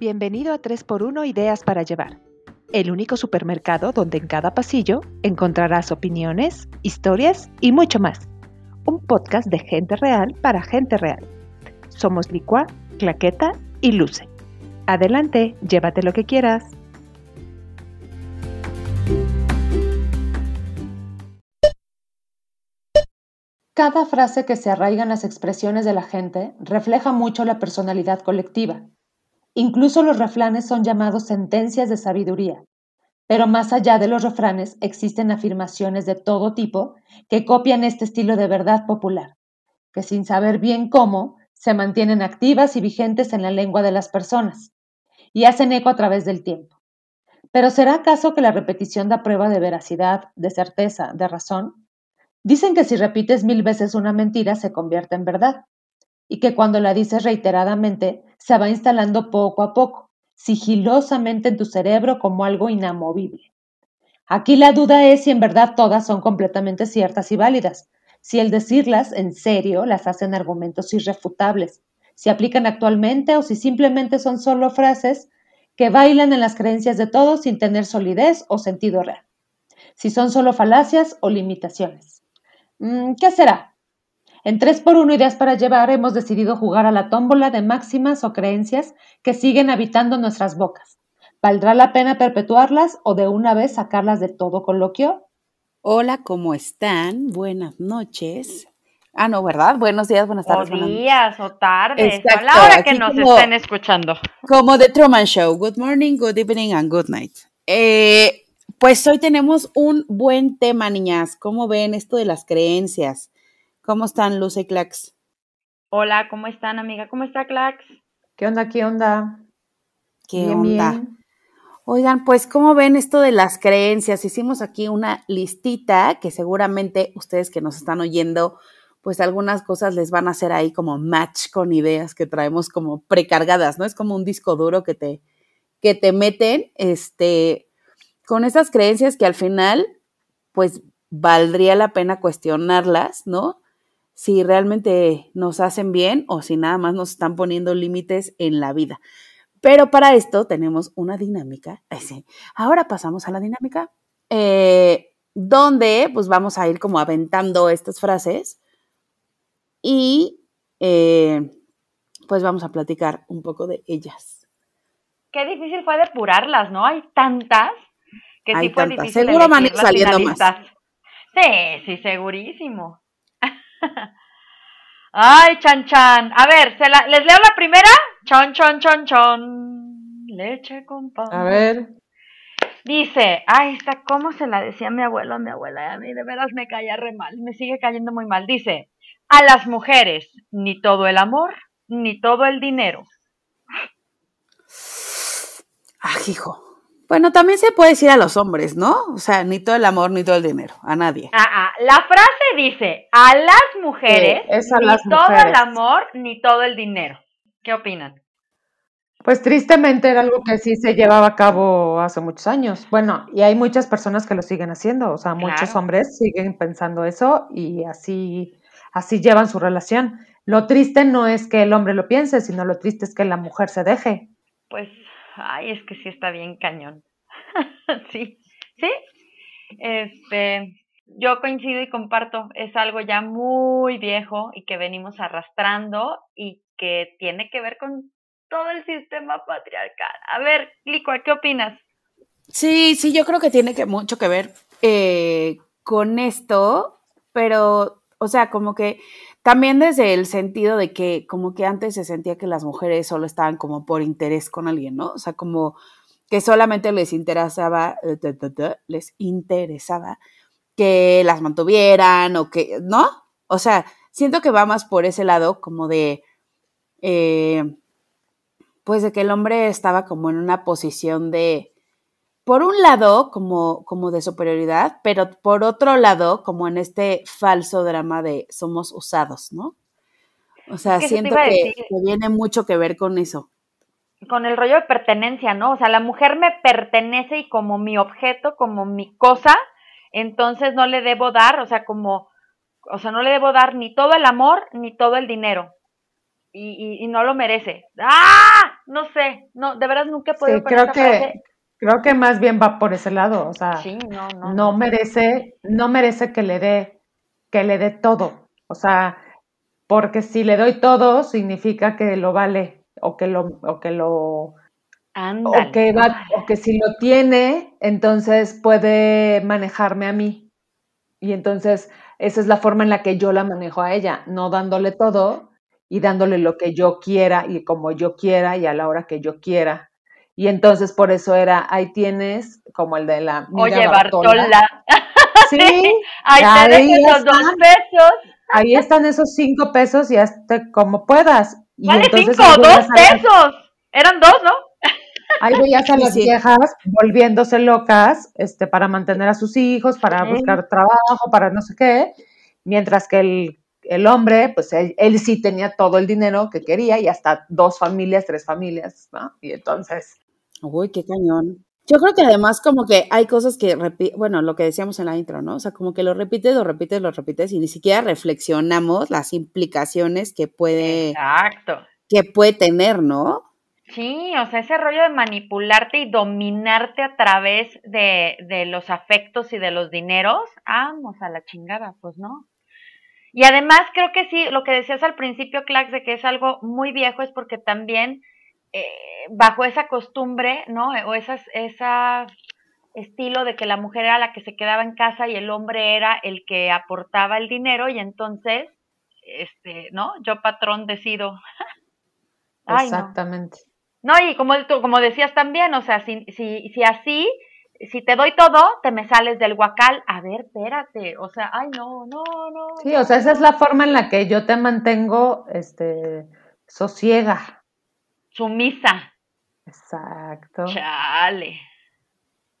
Bienvenido a 3x1 Ideas para Llevar, el único supermercado donde en cada pasillo encontrarás opiniones, historias y mucho más. Un podcast de gente real para gente real. Somos Licua, Claqueta y Luce. Adelante, llévate lo que quieras. Cada frase que se arraiga en las expresiones de la gente refleja mucho la personalidad colectiva. Incluso los refranes son llamados sentencias de sabiduría. Pero más allá de los refranes existen afirmaciones de todo tipo que copian este estilo de verdad popular, que sin saber bien cómo, se mantienen activas y vigentes en la lengua de las personas y hacen eco a través del tiempo. Pero ¿será acaso que la repetición da prueba de veracidad, de certeza, de razón? Dicen que si repites mil veces una mentira se convierte en verdad y que cuando la dices reiteradamente se va instalando poco a poco, sigilosamente en tu cerebro como algo inamovible. Aquí la duda es si en verdad todas son completamente ciertas y válidas, si el decirlas en serio las hacen argumentos irrefutables, si aplican actualmente o si simplemente son solo frases que bailan en las creencias de todos sin tener solidez o sentido real, si son solo falacias o limitaciones. Mm, ¿Qué será? En 3x1 Ideas para Llevar hemos decidido jugar a la tómbola de máximas o creencias que siguen habitando nuestras bocas. ¿Valdrá la pena perpetuarlas o de una vez sacarlas de todo coloquio? Hola, ¿cómo están? Buenas noches. Ah, no, ¿verdad? Buenos días, buenas tardes. O días o tardes, a la hora que nos estén escuchando. Como The Truman Show. Good morning, good evening and good night. Eh, pues hoy tenemos un buen tema, niñas. ¿Cómo ven esto de las creencias? ¿Cómo están, Luce y Clax? Hola, ¿cómo están, amiga? ¿Cómo está, Clax? ¿Qué onda? ¿Qué onda? ¿Qué onda? Oigan, pues, ¿cómo ven esto de las creencias? Hicimos aquí una listita que seguramente ustedes que nos están oyendo, pues algunas cosas les van a hacer ahí como match con ideas que traemos como precargadas, ¿no? Es como un disco duro que te, que te meten, este, con esas creencias que al final, pues, valdría la pena cuestionarlas, ¿no? Si realmente nos hacen bien o si nada más nos están poniendo límites en la vida. Pero para esto tenemos una dinámica. Ahora pasamos a la dinámica, eh, donde pues vamos a ir como aventando estas frases y eh, pues vamos a platicar un poco de ellas. Qué difícil fue depurarlas, ¿no? Hay tantas que sí fue difícil. Seguro van a ir saliendo más. Sí, sí, segurísimo. Ay, chan chan. A ver, ¿se la, ¿les leo la primera? Chon, chon, chon, chon. Leche con pan. A ver. Dice, ay, está, ¿cómo se la decía mi abuelo a mi abuela? A mí de veras me caía re mal, me sigue cayendo muy mal. Dice, a las mujeres, ni todo el amor, ni todo el dinero. Ah, hijo. Bueno, también se puede decir a los hombres, ¿no? O sea, ni todo el amor, ni todo el dinero, a nadie. Ah, ah. La frase dice, a las mujeres, ni todo el amor, ni todo el dinero. ¿Qué opinan? Pues tristemente era algo que sí se llevaba a cabo hace muchos años. Bueno, y hay muchas personas que lo siguen haciendo, o sea, muchos hombres siguen pensando eso y así, así llevan su relación. Lo triste no es que el hombre lo piense, sino lo triste es que la mujer se deje. Pues ay, es que sí está bien cañón. sí, sí. Este, yo coincido y comparto, es algo ya muy viejo y que venimos arrastrando y que tiene que ver con todo el sistema patriarcal. A ver, Lico, ¿qué opinas? Sí, sí, yo creo que tiene mucho que ver eh, con esto, pero, o sea, como que también desde el sentido de que como que antes se sentía que las mujeres solo estaban como por interés con alguien, ¿no? O sea, como que solamente les interesaba, eh, les interesaba que las mantuvieran o que, ¿no? O sea, siento que va más por ese lado como de, eh, pues de que el hombre estaba como en una posición de, por un lado, como, como de superioridad, pero por otro lado, como en este falso drama de somos usados, ¿no? O sea, siento que, tiene mucho que ver con eso. Con el rollo de pertenencia, ¿no? O sea, la mujer me pertenece y como mi objeto, como mi cosa, entonces no le debo dar, o sea, como, o sea, no le debo dar ni todo el amor ni todo el dinero. y, no lo merece. ¡Ah! No sé, no, de verdad nunca he podido sí, creo que, Creo que más bien va por ese lado, o sea, no, merece, no merece que le dé, que le dé todo, o sea, porque si le doy todo significa que lo vale o que lo, o que lo, o que va, o que si lo tiene, entonces puede manejarme a mí. Y entonces esa es la forma en la que yo la manejo a ella, no dándole todo, y dándole lo que yo quiera y como yo quiera y a la hora que yo quiera. Y entonces por eso era, ahí tienes como el de la... Oye, Bartola. Sí, ahí, te esos dos pesos. Ahí están esos cinco pesos y hasta como puedas. Y vale cinco, dos pesos. Eran dos, ¿no? Ahí veías a las viejas volviéndose locas este, para mantener a sus hijos, para buscar trabajo, para no sé qué, mientras que el el hombre, pues él, sí tenía todo el dinero que quería y hasta dos familias, tres familias, ¿no? Y entonces... Uy, qué cañón. Yo creo que además como que hay cosas que, bueno, lo que decíamos en la intro, ¿no? O sea, como que lo repites, lo repites, lo repites y ni siquiera reflexionamos las implicaciones que puede... Exacto. Que puede tener, ¿no? Sí, o sea, ese rollo de manipularte y dominarte a través de, de los afectos y de los dineros, vamos a la chingada, pues no. Y además creo que sí, lo que decías al principio, Clax, de que es algo muy viejo, es porque también eh, bajo esa costumbre, ¿no? O esas, esa estilo de que la mujer era la que se quedaba en casa y el hombre era el que aportaba el dinero y entonces, este, ¿no? Yo patrón decido. Exactamente. No. y como, como decías también, o sea, si, si, si así si te doy todo, te me sales del guacal. A ver, espérate. O sea, ay, no, no, no. Sí, o sea, esa es la forma en la que yo te mantengo, este, sosiega. Sumisa. Exacto. Chale.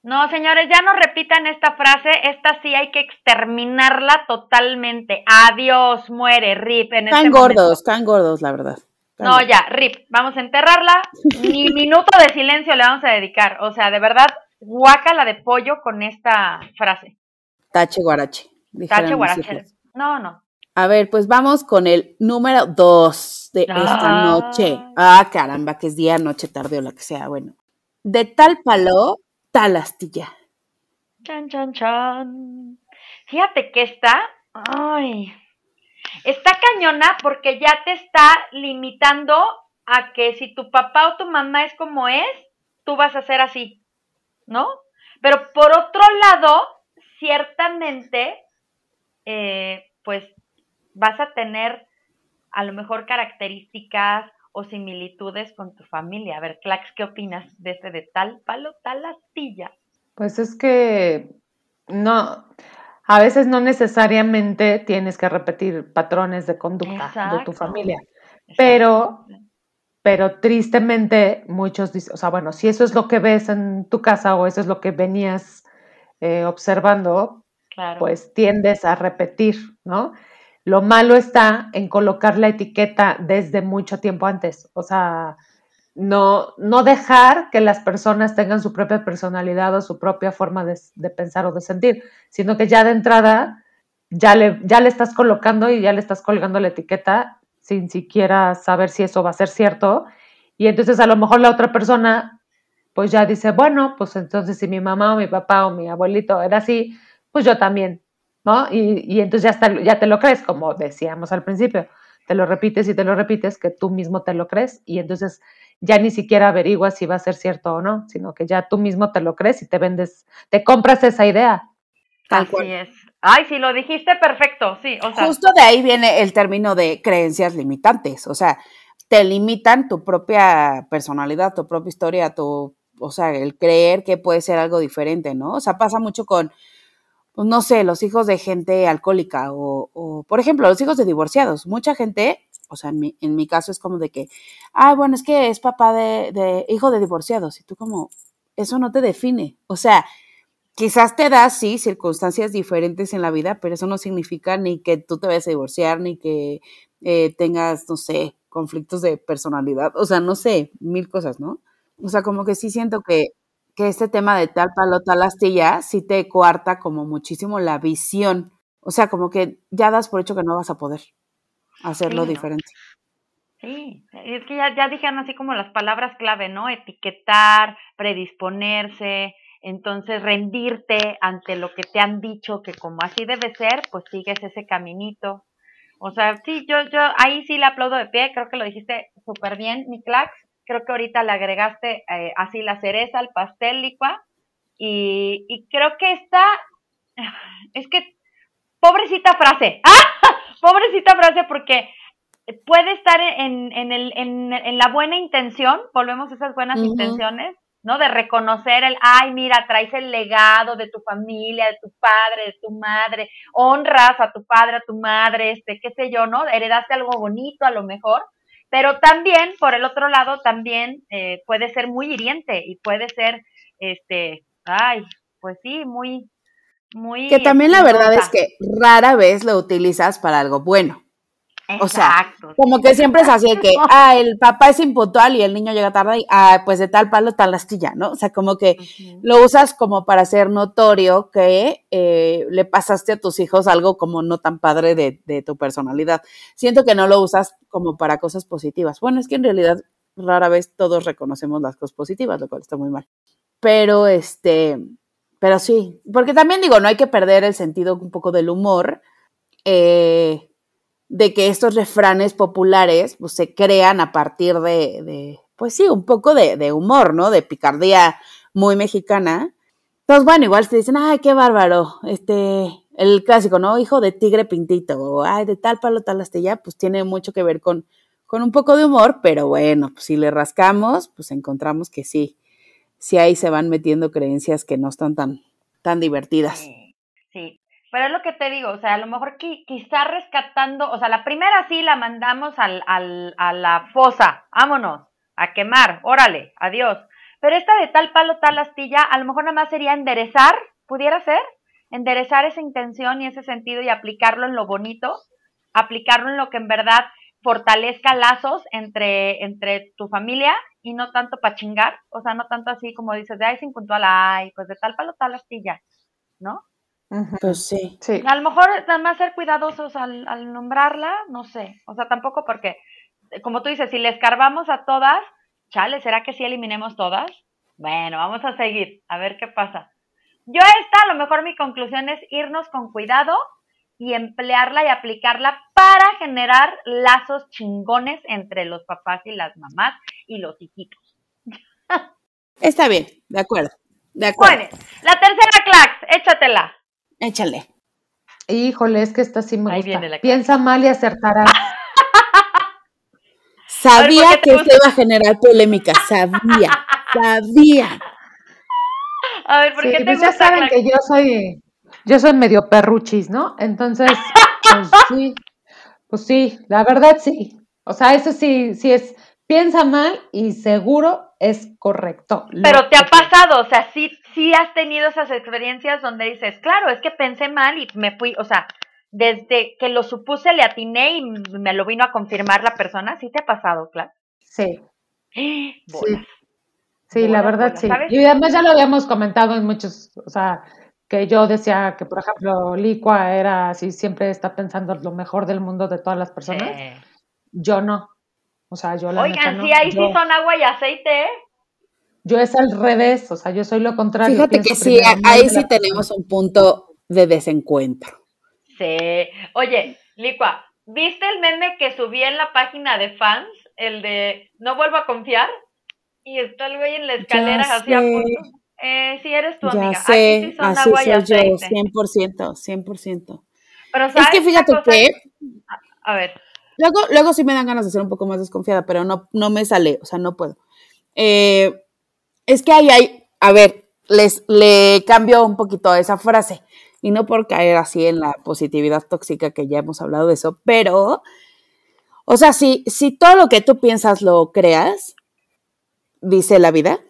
No, señores, ya no repitan esta frase. Esta sí hay que exterminarla totalmente. Adiós, muere, rip. En están gordos, están gordos, la verdad. no, ya, rip. Vamos a enterrarla. Ni minuto de silencio le vamos a dedicar. O sea, de verdad, guácala de pollo con esta frase. Tache guarache. Tache guarache. No, no. A ver, pues vamos con el número dos de esta noche. Ah, caramba, que es día, noche, tarde o lo que sea. Bueno, de tal palo, tal astilla. Chan, chan, chan. Fíjate que está, ay, está cañona porque ya te está limitando a que si tu papá o tu mamá es como es, tú vas a ser así. ¿no? Pero por otro lado, ciertamente, eh, pues vas a tener a lo mejor características o similitudes con tu familia. A ver, Clax, ¿qué opinas de ese de tal palo, tal astilla? Pues es que no, a veces no necesariamente tienes que repetir patrones de conducta de tu familia, pero pero tristemente muchos dicen, o sea, bueno, si eso es lo que ves en tu casa o eso es lo que venías eh, observando, pues tiendes a repetir, ¿no? Lo malo está en colocar la etiqueta desde mucho tiempo antes, o sea, no, no dejar que las personas tengan su propia personalidad o su propia forma de, de pensar o de sentir, sino que ya de entrada ya le, ya le estás colocando y ya le estás colgando la etiqueta sin siquiera saber si eso va a ser cierto. Y entonces a lo mejor la otra persona pues ya dice, bueno, pues entonces si mi mamá o mi papá o mi abuelito era así, pues yo también, ¿no? Y, y entonces ya, ya te lo crees, como decíamos al principio, te lo repites y te lo repites, que tú mismo te lo crees y entonces ya ni siquiera averiguas si va a ser cierto o no, sino que ya tú mismo te lo crees y te vendes, te compras esa idea. Así es. Ay, sí, lo dijiste perfecto, sí. O sea. Justo de ahí viene el término de creencias limitantes, o sea, te limitan tu propia personalidad, tu propia historia, tu, o sea, el creer que puede ser algo diferente, ¿no? O sea, pasa mucho con, pues no sé, los hijos de gente alcohólica o, o por ejemplo, los hijos de divorciados. Mucha gente, o sea, en mi, en mi caso es como de que, ah, bueno, es que es papá de, de hijo de divorciados y tú como, eso no te define, o sea, quizás te da, sí, circunstancias diferentes en la vida, pero eso no significa ni que tú te vayas a divorciar, ni que eh, tengas, no sé, conflictos de personalidad, o sea, no sé, mil cosas, ¿no? O sea, como que sí siento que, que este tema de tal palo, tal astilla, sí te coarta como muchísimo la visión, o sea, como que ya das por hecho que no vas a poder hacerlo diferente. Sí, es que ya, ya dijeron así como las palabras clave, ¿no? Etiquetar, predisponerse, entonces rendirte ante lo que te han dicho que como así debe ser, pues sigues ese caminito. O sea, sí, yo, yo ahí sí le aplaudo de pie, creo que lo dijiste súper bien, mi Clax. Creo que ahorita le agregaste eh, así la cereza al pastel, Licua. Y, y creo que está, es que, pobrecita frase, ¡ah! pobrecita frase porque puede estar en, en, el, en, en, la buena intención, volvemos a esas buenas intenciones, ¿no? De reconocer el, ay, mira, traes el legado de tu familia, de tu padre, de tu madre, honras a tu padre, a tu madre, este, qué sé yo, ¿no? Heredaste algo bonito a lo mejor, pero también, por el otro lado, también eh, puede ser muy hiriente y puede ser, este, ay, pues sí, muy, muy... Que también la verdad es que rara vez lo utilizas para algo bueno. O sea, como que siempre es así de que, ah, el papá es impuntual y el niño llega tarde y, ah, pues de tal palo, tal astilla, ¿no? O sea, como que lo usas como para hacer notorio que eh, le pasaste a tus hijos algo como no tan padre de, de, tu personalidad. Siento que no lo usas como para cosas positivas. Bueno, es que en realidad rara vez todos reconocemos las cosas positivas, lo cual está muy mal. Pero este, pero sí, porque también digo, no hay que perder el sentido un poco del humor. Eh, de que estos refranes populares pues, se crean a partir de, pues sí, un poco de, humor, ¿no? De picardía muy mexicana. Entonces, bueno, igual te dicen, ay, qué bárbaro, este, el clásico, ¿no? Hijo de tigre pintito, o ay, de tal palo, tal astilla, pues tiene mucho que ver con, con un poco de humor, pero bueno, pues si le rascamos, pues encontramos que sí, sí ahí se van metiendo creencias que no están tan, tan divertidas. Sí. Pero es lo que te digo, o sea, a lo mejor quizá rescatando, o sea, la primera sí la mandamos al, al, a la fosa, vámonos, a quemar, órale, adiós. Pero esta de tal palo, tal astilla, a lo mejor nada más sería enderezar, pudiera ser, enderezar esa intención y ese sentido y aplicarlo en lo bonito, aplicarlo en lo que en verdad fortalezca lazos entre, entre tu familia y no tanto para chingar, o sea, no tanto así como dices, de ay, sin puntual, ay, pues de tal palo, tal astilla, ¿no? Pues sí. sí. A lo mejor nada más ser cuidadosos al, al, nombrarla, no sé. O sea, tampoco porque, como tú dices, si le escarbamos a todas, chale, ¿será que sí eliminemos todas? Bueno, vamos a seguir, a ver qué pasa. Yo esta, a lo mejor mi conclusión es irnos con cuidado y emplearla y aplicarla para generar lazos chingones entre los papás y las mamás y los hijitos. Está bien, de acuerdo. De acuerdo. Bueno, la tercera clax, échatela. Échale. Híjole, es que esta sí me gusta. Piensa mal y acertarás. sabía que esto iba a generar polémica, sabía, sabía. A ver, ¿por qué te pues ya saben que yo soy, yo soy medio perruchis, ¿no? Entonces, pues sí, pues sí, la verdad sí. O sea, eso sí, sí es, piensa mal y seguro es correcto. Pero te ha pasado, o sea, sí, sí has tenido esas experiencias donde dices, claro, es que pensé mal y me fui, o sea, desde que lo supuse le atiné y me lo vino a confirmar la persona, ¿sí te ha pasado, claro? Sí. Sí, sí la verdad sí. Y además ya lo habíamos comentado en muchos, o sea, que yo decía que, por ejemplo, Licua era así, siempre está pensando lo mejor del mundo de todas las personas. Yo no. O sea, yo la Oigan, sí, ahí sí son agua y aceite, ¿eh? Yo es al revés, o sea, yo soy lo contrario. Fíjate que sí, ahí sí tenemos un punto de desencuentro. Sí. Oye, Licua, ¿viste el meme que subí en la página de fans? El de no vuelvo a confiar. Y está el güey en la escalera así a punto. Eh, sí, eres tu amiga. Sé, sí son así agua soy y aceite. yo, 100%, 100%. Pero, ¿sabes es que fíjate que... A ver. Luego, luego sí me dan ganas de ser un poco más desconfiada, pero no, no me sale, o sea, no puedo. Eh, es que ahí hay, a ver, les le cambio un poquito esa frase, y no por caer así en la positividad tóxica que ya hemos hablado de eso, pero, o sea, si, si todo lo que tú piensas lo creas, dice la vida,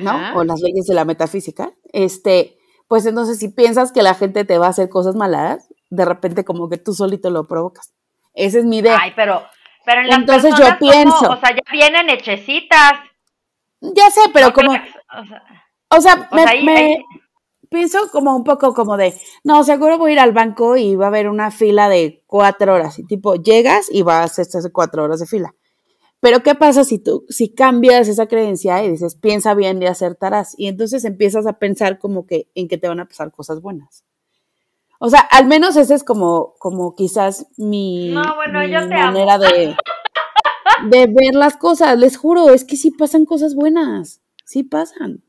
¿no? O las leyes de la metafísica, este, pues entonces si piensas que la gente te va a hacer cosas malas, de repente como que tú solito lo provocas. Esa es mi idea. Ay, pero, pero en las Entonces yo pienso. o sea, ya vienen hechecitas. Ya sé, pero como. o sea, me, pienso como un poco como de, no, seguro voy a ir al banco y va a haber una fila de cuatro horas. Y tipo, llegas y vas a estas cuatro horas de fila. Pero ¿qué pasa si tú, si cambias esa creencia y dices, piensa bien y acertarás? Y entonces empiezas a pensar como que en que te van a pasar cosas buenas. O sea, al menos esa es como, como quizás mi, manera de, de ver las cosas. Les juro, es que sí pasan cosas buenas. Sí pasan.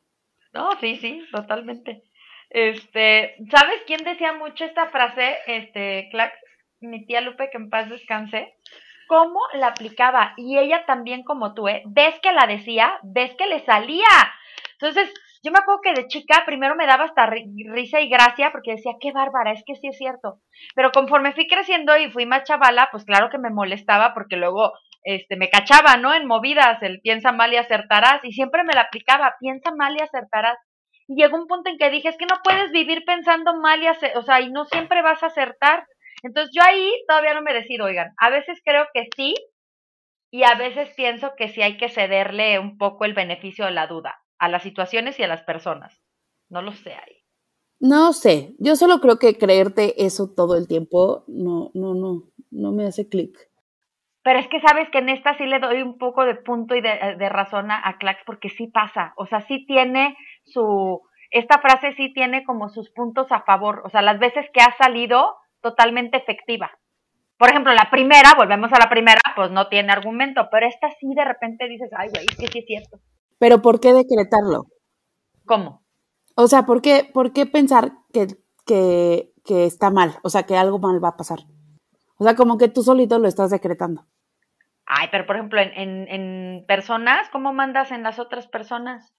No, sí, sí, totalmente. Este, ¿sabes quién decía mucho esta frase? Este, Clax, mi tía Lupe, que en paz descanse cómo la aplicaba. Y ella también como tú, ¿eh? Ves que la decía, ves que le salía. Entonces, yo me acuerdo que de chica primero me daba hasta risa y gracia porque decía, qué bárbara, es que sí es cierto. Pero conforme fui creciendo y fui más chavala, pues claro que me molestaba porque luego este, me cachaba, ¿no? En movidas, el piensa mal y acertarás. Y siempre me la aplicaba, piensa mal y acertarás. Y llegó un punto en que dije, es que no puedes vivir pensando mal y, o sea, y no siempre vas a acertar. Entonces yo ahí todavía no me decido, oigan, a veces creo que sí y a veces pienso que sí hay que cederle un poco el beneficio de la duda a las situaciones y a las personas. No lo sé ahí. No sé, yo solo creo que creerte eso todo el tiempo no, no, no, no me hace clic. Pero es que sabes que en esta sí le doy un poco de punto y de, de razón a Clax porque sí pasa, o sea, sí tiene su, esta frase sí tiene como sus puntos a favor, o sea, las veces que ha salido totalmente efectiva. Por ejemplo, la primera, volvemos a la primera, pues no tiene argumento, pero esta sí de repente dices, ay, güey, es que sí es cierto. Pero ¿por qué decretarlo? ¿Cómo? O sea, ¿por qué, por qué pensar que, que, que está mal? O sea, que algo mal va a pasar. O sea, como que tú solito lo estás decretando. Ay, pero por ejemplo, en, en, en personas, ¿cómo mandas en las otras personas?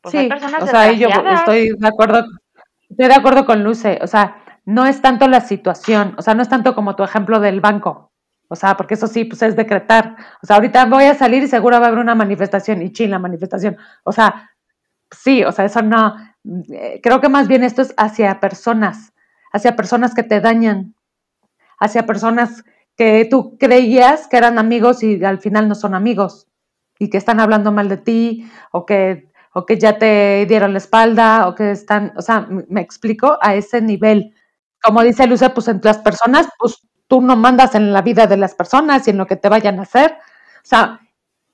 Pues sí, personas o sea, yo estoy de acuerdo, estoy de acuerdo con Luce. O sea, no es tanto la situación, o sea, no es tanto como tu ejemplo del banco, o sea, porque eso sí, pues es decretar. O sea, ahorita voy a salir y seguro va a haber una manifestación y chin la manifestación. O sea, sí, o sea, eso no. Eh, creo que más bien esto es hacia personas, hacia personas que te dañan, hacia personas que tú creías que eran amigos y al final no son amigos y que están hablando mal de ti o que, o que ya te dieron la espalda o que están, o sea, me explico a ese nivel como dice Luce, pues entre las personas, pues tú no mandas en la vida de las personas y en lo que te vayan a hacer. O sea,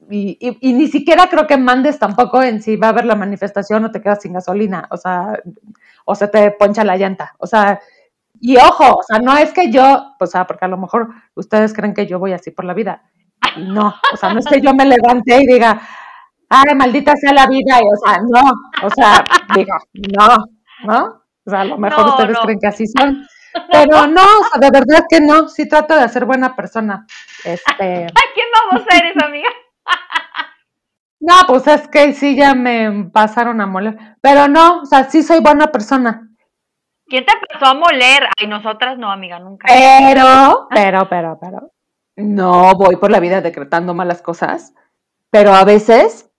y, y, ni siquiera creo que mandes tampoco en si va a haber la manifestación o te quedas sin gasolina, o sea, o se te poncha la llanta. O sea, y ojo, o sea, no es que yo, o sea, porque a lo mejor ustedes creen que yo voy así por la vida. No, o sea, no es que yo me levante y diga, ay, maldita sea la vida, y, o sea, no, o sea, digo, no, ¿no? O sea, a lo mejor ustedes creen que así son. Pero no, o sea, de verdad que no, sí trato de ser buena persona. Este... ¿A quién vamos a ser esa amiga? No, pues es que sí ya me pasaron a moler. Pero no, o sea, sí soy buena persona. ¿Quién te pasó a moler? Ay, nosotras no, amiga, nunca. Pero, pero, pero, pero. No voy por la vida decretando malas cosas, pero a veces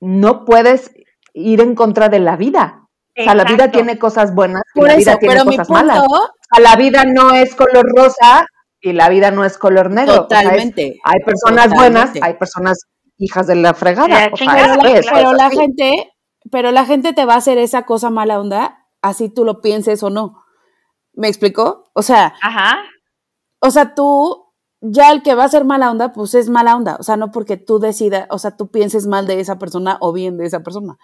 no puedes ir en contra de la vida. O sea, la vida tiene cosas buenas y la vida tiene cosas malas. O sea, la vida no es color rosa y la vida no es color negro. Totalmente. hay personas buenas, hay personas hijas de la fregada. pero, la, gente, pero la gente te va a hacer esa cosa mala onda, así tú lo pienses o no. ¿Me explicó? O sea, Ajá. o sea, tú, ya el que va a ser mala onda, pues es mala onda. O sea, no porque tú decidas, o sea, tú pienses mal de esa persona o bien de esa persona.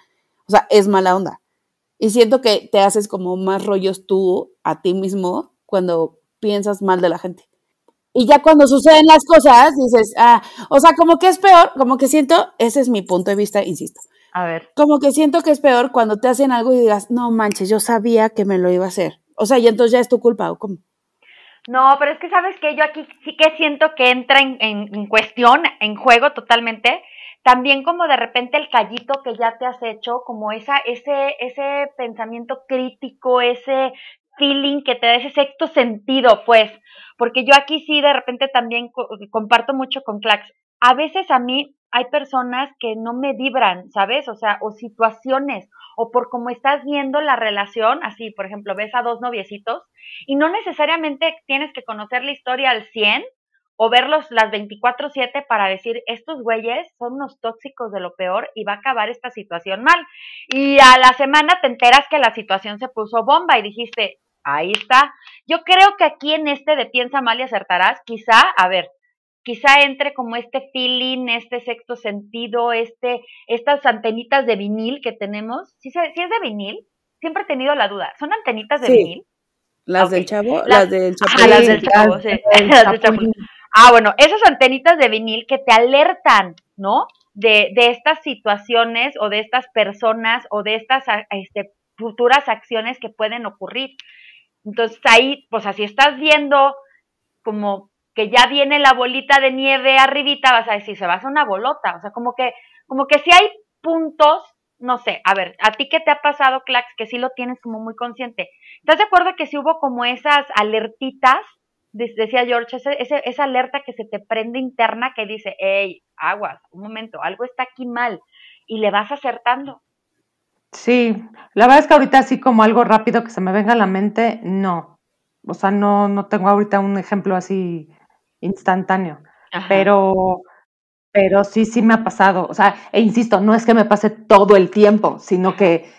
O sea, es mala onda. Y siento que te haces como más rollos tú a ti mismo cuando piensas mal de la gente. Y ya cuando suceden las cosas, dices, ah, o sea, como que es peor, como que siento, ese es mi punto de vista, insisto. A ver. Como que siento que es peor cuando te hacen algo y digas, no manches, yo sabía que me lo iba a hacer. O sea, y entonces ya es tu culpa, ¿o cómo? No, pero es que sabes que yo aquí sí que siento que entra en, en cuestión, en juego totalmente, también como de repente el callito que ya te has hecho, como esa, ese, ese pensamiento crítico, ese feeling que te da ese sexto sentido, pues, porque yo aquí sí de repente también comparto mucho con Clax. A veces a mí hay personas que no me vibran, ¿sabes? O sea, o situaciones, o por cómo estás viendo la relación, así, por ejemplo, ves a dos noviecitos y no necesariamente tienes que conocer la historia al 100 o verlos las 24/7 para decir, estos güeyes son unos tóxicos de lo peor y va a acabar esta situación mal. Y a la semana te enteras que la situación se puso bomba y dijiste, ahí está. Yo creo que aquí en este de piensa mal y acertarás, quizá, a ver, quizá entre como este feeling, este sexto sentido, este, estas antenitas de vinil que tenemos. Si, es de vinil, siempre he tenido la duda. ¿Son antenitas de vinil? Las del chavo, las, del chapulín. las del chavo, sí. Ah, bueno, esas antenitas de vinil que te alertan, ¿no? De, de estas situaciones o de estas personas o de estas este, futuras acciones que pueden ocurrir. Entonces ahí, pues así estás viendo como que ya viene la bolita de nieve arribita, vas a decir, se va a hacer una bolota. O sea, como que, como que si hay puntos, no sé, a ver, ¿a ti qué te ha pasado, Clax, que sí lo tienes como muy consciente? ¿Estás de acuerdo que si hubo como esas alertitas, decía George, esa alerta que se te prende interna que dice, hey, aguas, un momento, algo está aquí mal, y le vas acertando? Sí, la verdad es que ahorita así como algo rápido que se me venga a la mente, no. O sea, no, no tengo ahorita un ejemplo así instantáneo. Pero, pero sí, sí me ha pasado. O sea, e insisto, no es que me pase todo el tiempo, sino que,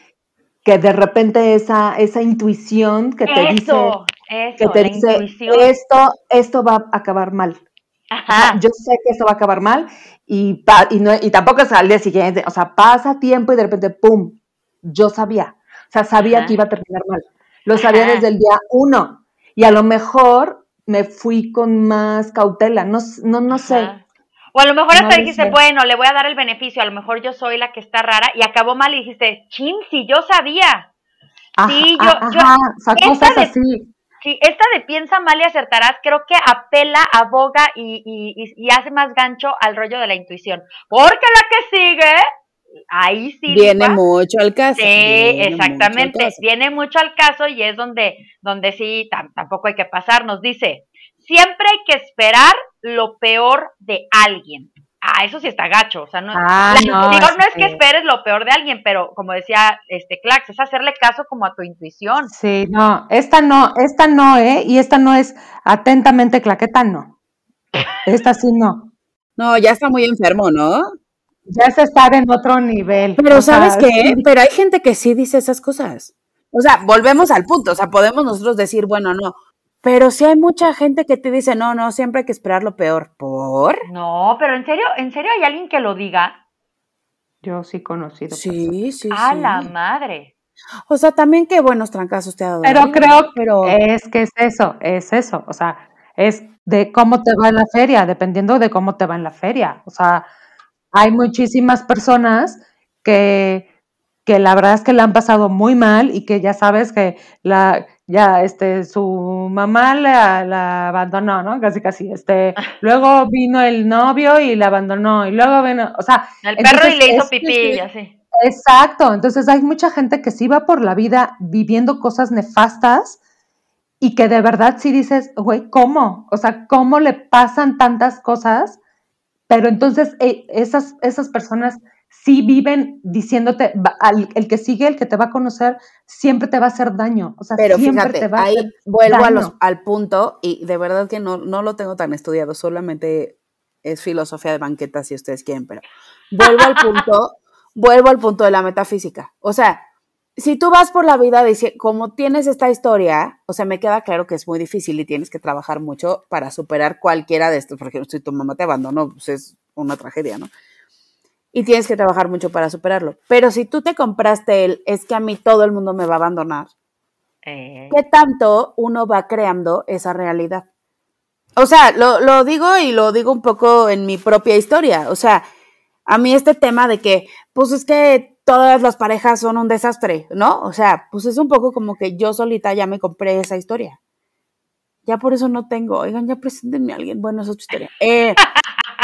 que de repente esa, esa intuición que te dice, que te dice esto, esto va a acabar mal. yo sé que esto va a acabar mal y, y, no, y tampoco es al día siguiente, o sea, pasa tiempo y de repente, ¡pum! Yo sabía, o sea, sabía que iba a terminar mal. Lo sabía desde el día uno. Y a lo mejor me fui con más cautela, no, no, no sé. O a lo mejor hasta dijiste, bueno, le voy a dar el beneficio, a lo mejor yo soy la que está rara y acabó mal y dijiste, chin, si yo sabía. sí, yo, ajá, yo cosas así. Sí, esta de piensa mal y acertarás, creo que apela, aboga y, y, y, hace más gancho al rollo de la intuición. Porque la que sigue ahí sí. Viene mucho al caso. Sí, exactamente. Viene mucho al caso y es donde, donde sí, tampoco hay que pasar. Nos dice, siempre hay que esperar lo peor de alguien. Ah, eso sí está gacho. O sea, no, ah, no, no es que esperes lo peor de alguien, pero como decía este Clax, es hacerle caso como a tu intuición. Sí, no, esta no, esta no, ¿eh? Y esta no es atentamente claqueta, no. Esta sí no. No, ya está muy enfermo, ¿no? Ya es estar en otro nivel. Pero ¿sabes qué? Pero hay gente que sí dice esas cosas. O sea, volvemos al punto. O sea, podemos nosotros decir, bueno, no. Pero sí hay mucha gente que te dice, no, no, siempre hay que esperar lo peor. ¿Por? No, pero en serio, ¿en serio hay alguien que lo diga? Yo sí he conocido. Sí, sí, A la madre. O sea, también qué buenos trancazos te ha dado. Pero creo pero... es que es eso, es eso. O sea, es de cómo te va en la feria, dependiendo de cómo te va en la feria. O sea, hay muchísimas personas que, que la verdad es que la han pasado muy mal y que ya sabes que la ya este su mamá la, la abandonó, ¿no? Casi casi este luego vino el novio y la abandonó y luego vino, o sea, el perro y le hizo pipí y así. Exacto, entonces hay mucha gente que sí va por la vida viviendo cosas nefastas y que de verdad sí dices, güey, ¿cómo? O sea, ¿cómo le pasan tantas cosas pero entonces eh, esas, esas personas sí viven diciéndote, el que sigue, el que te va a conocer, siempre te va a hacer daño. O sea, Pero siempre te va ahí a hacer vuelvo A al punto, y de verdad que no, no lo tengo tan estudiado, solamente es filosofía de banqueta si ustedes quieren, pero vuelvo al punto, vuelvo al punto de la metafísica. O sea, si tú vas por la vida diciendo, como tienes esta historia, o sea, me queda claro que es muy difícil y tienes que trabajar mucho para superar cualquiera de estos, porque si tu mamá te abandonó, pues es una tragedia, ¿no? Y tienes que trabajar mucho para superarlo. Pero si tú te compraste el, es que a mí todo el mundo me va a abandonar, eh. ¿qué tanto uno va creando esa realidad? O sea, lo, lo digo y lo digo un poco en mi propia historia. O sea, a mí este tema de que, pues es que todas las parejas son un desastre, ¿no? O sea, pues es un poco como que yo solita ya me compré esa historia. Ya por eso no tengo. Oigan, ya preséntenme a alguien. Bueno, es otra historia. Eh,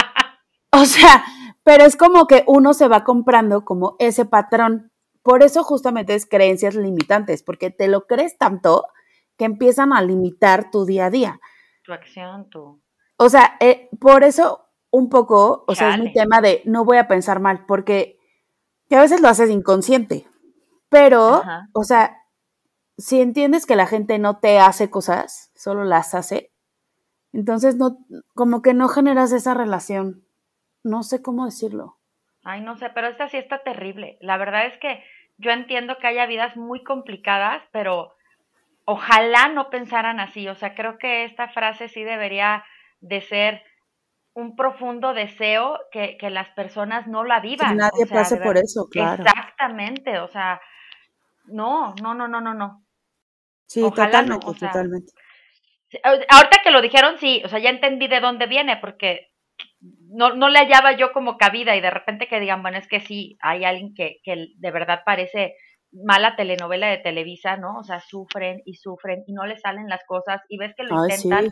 o sea, pero es como que uno se va comprando como ese patrón. Por eso justamente es creencias limitantes, porque te lo crees tanto que empiezan a limitar tu día a día. Tu acción, tu... O sea, eh, por eso un poco, o sea, es mi tema de no voy a pensar mal, porque que a veces lo haces inconsciente, pero, o sea, si entiendes que la gente no te hace cosas, solo las hace, Entonces, no, como que no generas esa relación. No sé cómo decirlo. Ay, no sé, pero esta sí está terrible. La verdad es que yo entiendo que haya vidas muy complicadas, pero ojalá no pensaran así. O sea, creo que esta frase sí debería de ser un profundo deseo que, las personas no la vivan. Que nadie pase por eso, claro. Exactamente, o sea, no, no, no, no, no, no. Sí, totalmente, totalmente. Ahorita que lo dijeron, sí, o sea, ya entendí de dónde viene, porque no, no le hallaba yo como cabida y de repente que digan, bueno, es que sí, hay alguien que, que de verdad parece mala telenovela de Televisa, ¿no? O sea, sufren y sufren y no les salen las cosas y ves que lo intentan.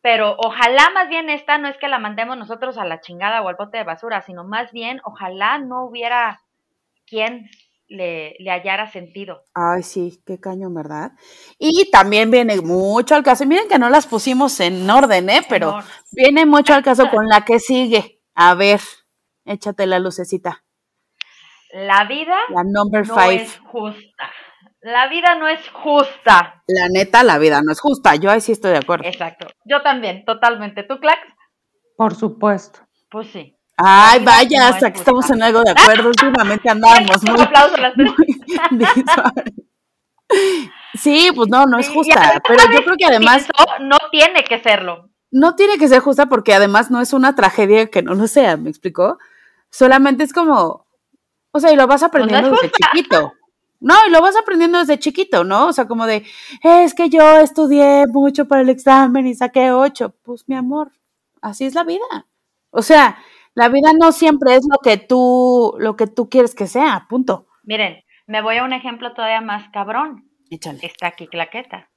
Pero ojalá más bien esta no es que la mandemos nosotros a la chingada o al bote de basura, sino más bien ojalá no hubiera quien le, le hallara sentido. Ay, sí, qué caño, ¿verdad? Y también viene mucho al caso, miren que no las pusimos en orden, ¿eh? Pero viene mucho al caso con la que sigue. A ver, échate la lucecita. La vida la number no es justa. La vida no es justa. La neta, la vida no es justa. Yo ahí sí estoy de acuerdo. Exacto. Yo también, totalmente. ¿Tú, Clax? Por supuesto. Pues sí. Ay, vaya, hasta que estamos en algo de acuerdo. Últimamente andábamos muy, Sí, pues no, no es justa. Pero yo creo que además. No tiene que serlo. No tiene que ser justa porque además no es una tragedia que no lo sea, ¿me explicó? Solamente es como. O sea, y lo vas aprendiendo desde chiquito. No, y lo vas aprendiendo desde chiquito, ¿no? O sea, como de, es que yo estudié mucho para el examen y saqué ocho. Pues mi amor, así es la vida. O sea, la vida no siempre es lo que tú, lo que tú quieres que sea, punto. Miren, me voy a un ejemplo todavía más cabrón. Échale. Está aquí claqueta.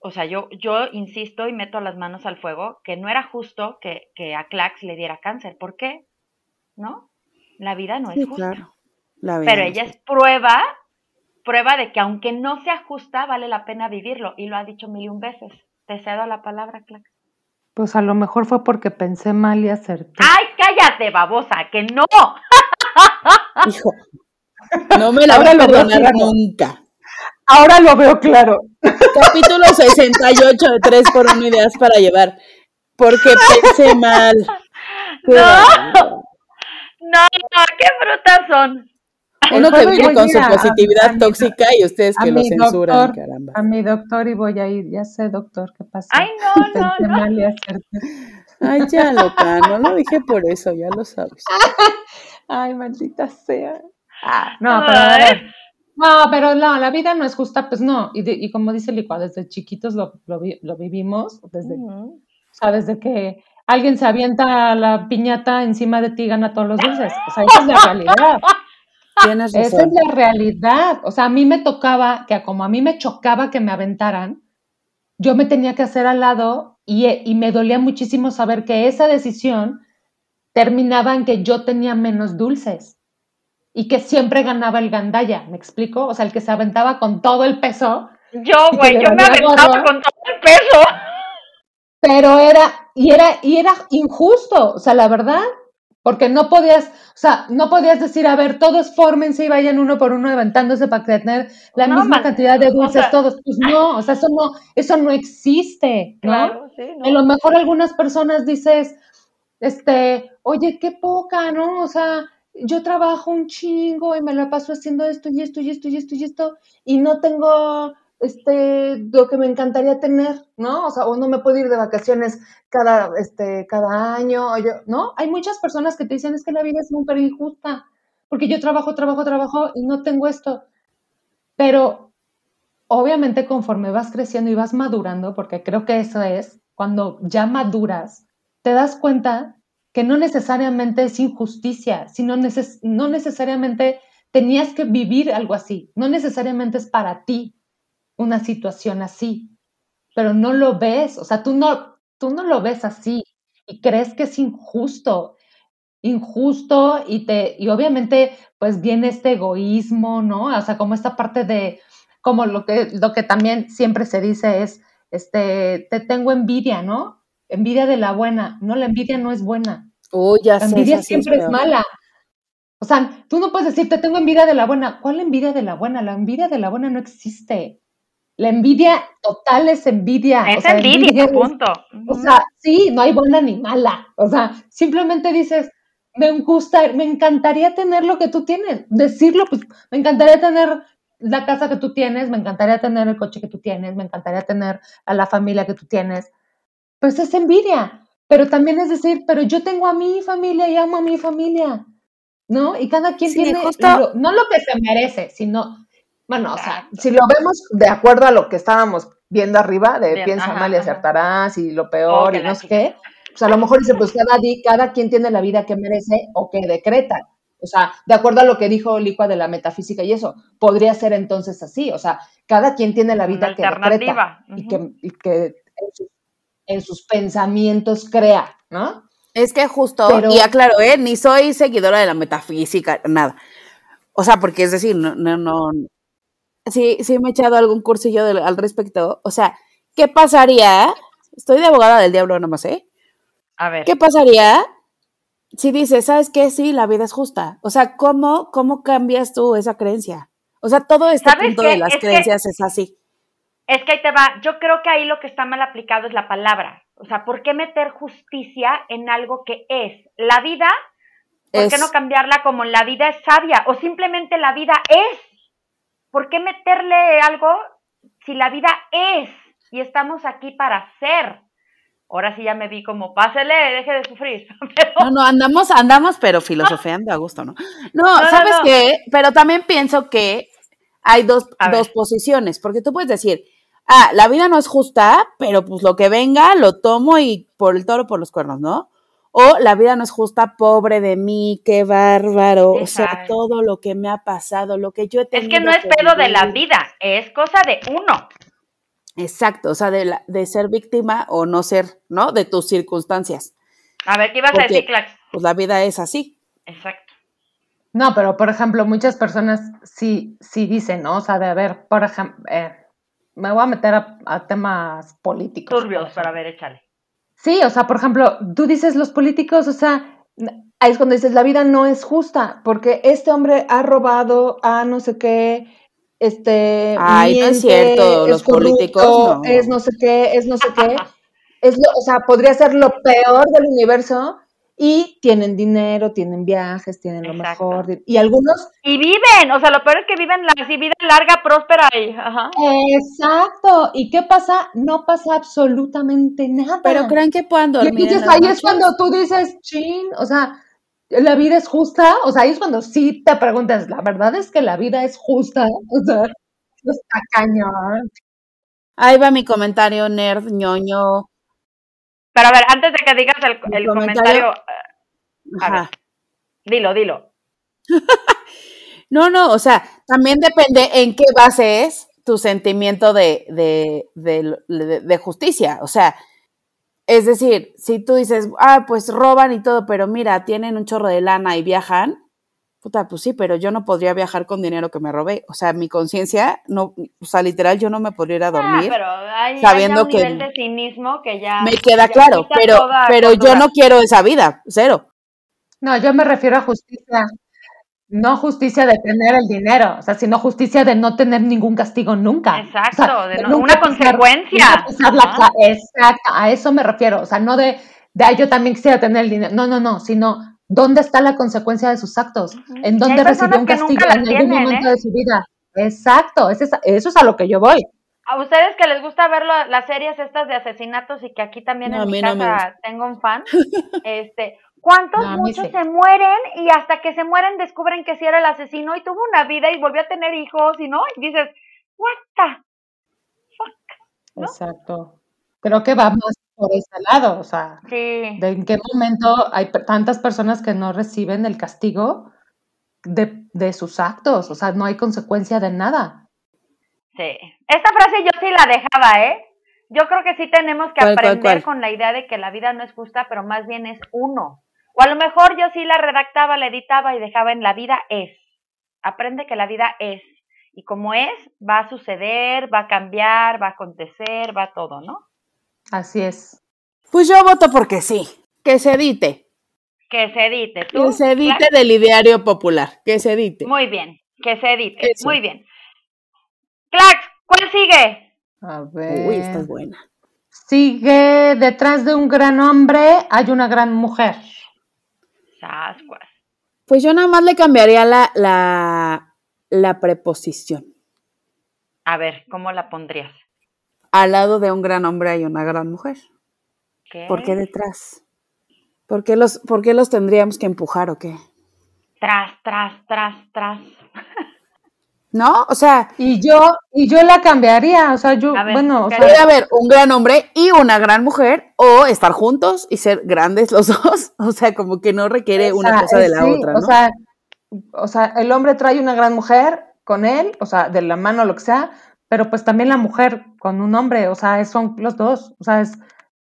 O sea, yo, yo insisto y meto las manos al fuego que no era justo que, que a Clax le diera cáncer. ¿Por qué? ¿No? La vida no es justa. Claro. La vida Pero ella es prueba, prueba de que aunque no sea justa, vale la pena vivirlo. Y lo ha dicho mil y un veces. Te cedo la palabra, Clax. Pues a lo mejor fue porque pensé mal y acerté. ¡Ay, cállate, babosa! ¡Que no! Hijo, no me la voy a perdonar nunca. Ahora lo veo claro. Capítulo 68 de 3 por 1 ideas para llevar. Porque pensé mal. No, no, qué frutas son. Uno que vive con su positividad tóxica y ustedes que lo censuran, caramba. A mi doctor y voy a ir, ya sé, doctor, ¿qué pasa? Ay, no, no, no. Ay, ya, loca, no lo dije por eso, ya lo sabes. Ay, maldita sea. Ah, no, pero a ver. No, pero no, la vida no es justa, pues no. Y, y como dice Licua, desde chiquitos lo, lo, vivimos, desde, o sea, desde que alguien se avienta la piñata encima de ti gana todos los dulces. O sea, esa es la realidad. Esa es la realidad. O sea, a mí me tocaba, que como a mí me chocaba que me aventaran, yo me tenía que hacer al lado y, y me dolía muchísimo saber que esa decisión terminaba en que yo tenía menos dulces y que siempre ganaba el gandaya, ¿me explico? O sea, el que se aventaba con todo el peso. Yo, güey, yo me aventaba con todo el peso. Pero era, y era, y era injusto, o sea, la verdad, porque no podías, o sea, no podías decir, a ver, todos fórmense y vayan uno por uno levantándose para tener la misma cantidad de dulces todos. Pues no, o sea, eso no, eso no existe, ¿no? Claro, sí, A lo mejor algunas personas dices, este, oye, qué poca, ¿no? O sea, yo trabajo un chingo y me la paso haciendo esto y esto y esto y esto y esto y no tengo este, lo que me encantaría tener, ¿no? O sea, o no me puedo ir de vacaciones cada, este, cada año, yo, ¿no? Hay muchas personas que te dicen, es que la vida es súper injusta, porque yo trabajo, trabajo, trabajo y no tengo esto. Pero obviamente conforme vas creciendo y vas madurando, porque creo que eso es, cuando ya maduras, te das cuenta que no necesariamente es injusticia, sino no necesariamente tenías que vivir algo así, no necesariamente es para ti, una situación así, pero no lo ves, o sea, tú no, tú no lo ves así y crees que es injusto, injusto y te, y obviamente pues viene este egoísmo, ¿no? O sea, como esta parte de, como lo que, lo que también siempre se dice es, este, te tengo envidia, ¿no? Envidia de la buena, no, la envidia no es buena. Oh, ya la envidia siempre es, es mala. O sea, tú no puedes decir, te tengo envidia de la buena. ¿Cuál envidia de la buena? La envidia de la buena no existe. La envidia total es envidia. Es envidia, punto. o sea, sí, no hay buena ni mala. O sea, simplemente dices, me gusta, me encantaría tener lo que tú tienes. Decirlo, pues, me encantaría tener la casa que tú tienes, me encantaría tener el coche que tú tienes, me encantaría tener a la familia que tú tienes. Pues es envidia. Pero también es decir, pero yo tengo a mi familia y amo a mi familia. ¿No? Y cada quien tiene, no lo que se merece, sino bueno, o sea, si lo vemos de acuerdo a lo que estábamos viendo arriba, de piensa mal y acertarás y lo peor y no sé qué, pues a lo mejor dice, pues cada, cada quien tiene la vida que merece o que decreta. O sea, de acuerdo a lo que dijo Licua de la metafísica y eso, podría ser entonces así. O sea, cada quien tiene la vida que decreta y que, y que en, sus, pensamientos crea, ¿no? Es que justo, y aclaro, ¿eh? ni soy seguidora de la metafísica, nada. O sea, porque es decir, no, no, no, sí, sí me he echado algún cursillo al respecto. O sea, ¿qué pasaría? Estoy de abogada del diablo nomás, ¿eh? A ver. ¿Qué pasaría si dices, ¿sabes qué? Sí, la vida es justa. O sea, ¿cómo, cómo cambias tú esa creencia? O sea, todo este punto de las creencias es así. Es que ahí te va. Yo creo que ahí lo que está mal aplicado es la palabra. O sea, ¿por qué meter justicia en algo que es? La vida, ¿por qué no cambiarla como la vida es sabia? O simplemente la vida es. ¿Por qué meterle algo si la vida es y estamos aquí para ser? Ahora sí ya me vi como, pásele, deje de sufrir. No, no, andamos, andamos, pero filosofeando a gusto, ¿no? No, ¿sabes qué? Pero también pienso que hay dos, dos posiciones, porque tú puedes decir, ah, la vida no es justa, pero pues lo que venga lo tomo y por el toro por los cuernos, ¿no? O la vida no es justa, pobre de mí, qué bárbaro. O sea, todo lo que me ha pasado, lo que yo he tenido. Es que no es pedo de la vida, es cosa de uno. Exacto, o sea, de, la, de ser víctima o no ser, ¿no? De tus circunstancias. A ver, ¿qué ibas a decir, Clax? Pues la vida es así. Exacto. No, pero por ejemplo, muchas personas sí, sí dicen, ¿no? O sea, de a ver, por ejemplo, eh, me voy a meter a, temas políticos. Turbios, para ver, échale. Sí, o sea, por ejemplo, tú dices los políticos, o sea, ahí es cuando dices la vida no es justa, porque este hombre ha robado a no sé qué, este, Ay, no es cierto, los políticos no. es no sé qué, es no sé qué, es lo, o sea, podría ser lo peor del universo, y tienen dinero, tienen viajes, tienen lo mejor. Y algunos... Y viven, o sea, lo peor es que viven la vida larga, próspera y... Ajá. Exacto. ¿Y qué pasa? No pasa absolutamente nada. Pero creen que puedan dormir. Y ahí es cuando tú dices, chin, o sea, la vida es justa. O sea, ahí es cuando sí te preguntas, la verdad es que la vida es justa. O sea, está cañón. Ahí va mi comentario, nerd, ñoño, pero a ver, antes de que digas el, comentario, eh, dilo, dilo. no, no, o sea, también depende en qué base es tu sentimiento de, de, de, de, justicia. O sea, es decir, si tú dices, ah, pues roban y todo, pero mira, tienen un chorro de lana y viajan, puta, pues sí, pero yo no podría viajar con dinero que me robé. O sea, mi conciencia, no, o sea, literal, yo no me podría ir a ah, dormir. pero hay, sabiendo un que nivel de cinismo que ya. Me queda claro, pero, pero yo no quiero esa vida, cero. No, yo me refiero a justicia. No justicia de tener el dinero, o sea, sino justicia de no tener ningún castigo nunca. Exacto, de, una consecuencia. exacto, a eso me refiero, o sea, no de, de yo también quisiera tener el dinero, no, no, no, sino ¿Dónde está la consecuencia de sus actos? ¿En dónde recibió un castigo en algún momento ¿eh? de su vida? Exacto, eso es, a lo que yo voy. A ustedes que les gusta ver las series estas de asesinatos y que aquí también en mi casa tengo un fan, este, ¿cuántos muchos se mueren y hasta que se mueren descubren que sí era el asesino y tuvo una vida y volvió a tener hijos y no? Y dices, what the fuck. Exacto. Creo que va más por ese lado, o sea, de en qué momento hay tantas personas que no reciben el castigo de, sus actos, o sea, no hay consecuencia de nada. Sí, esta frase yo sí la dejaba, ¿eh? Yo creo que sí tenemos que aprender con la idea de que la vida no es justa, pero más bien es uno. O a lo mejor yo sí la redactaba, la editaba y dejaba en la vida es. Aprende que la vida es. Y como es, va a suceder, va a cambiar, va a acontecer, va todo, ¿no? Así es. Pues yo voto porque sí, que se edite. Que se edite. Que se edite del ideario popular, que se edite. Muy bien, que se edite. Muy bien. Clax, ¿cuál sigue? A ver. Uy, esta es buena. Sigue detrás de un gran hombre, hay una gran mujer. Sascuas. Pues yo nada más le cambiaría la, la, la preposición. A ver, ¿cómo la pondrías? Al lado de un gran hombre hay una gran mujer. ¿Qué? ¿Por qué detrás? ¿Por qué los, por qué los tendríamos que empujar o qué? Tras, tras, tras, tras. ¿No? O sea, Y yo, y yo la cambiaría, o sea, yo, ver, bueno, o ¿qué sea, puede haber un gran hombre y una gran mujer, o estar juntos y ser grandes los dos. O sea, como que no requiere o una sea, cosa de la sí, otra, O ¿no? sea, o sea, el hombre trae una gran mujer con él, o sea, de la mano lo que sea, pero pues también la mujer con un hombre, o sea, es- son los dos, o sea, es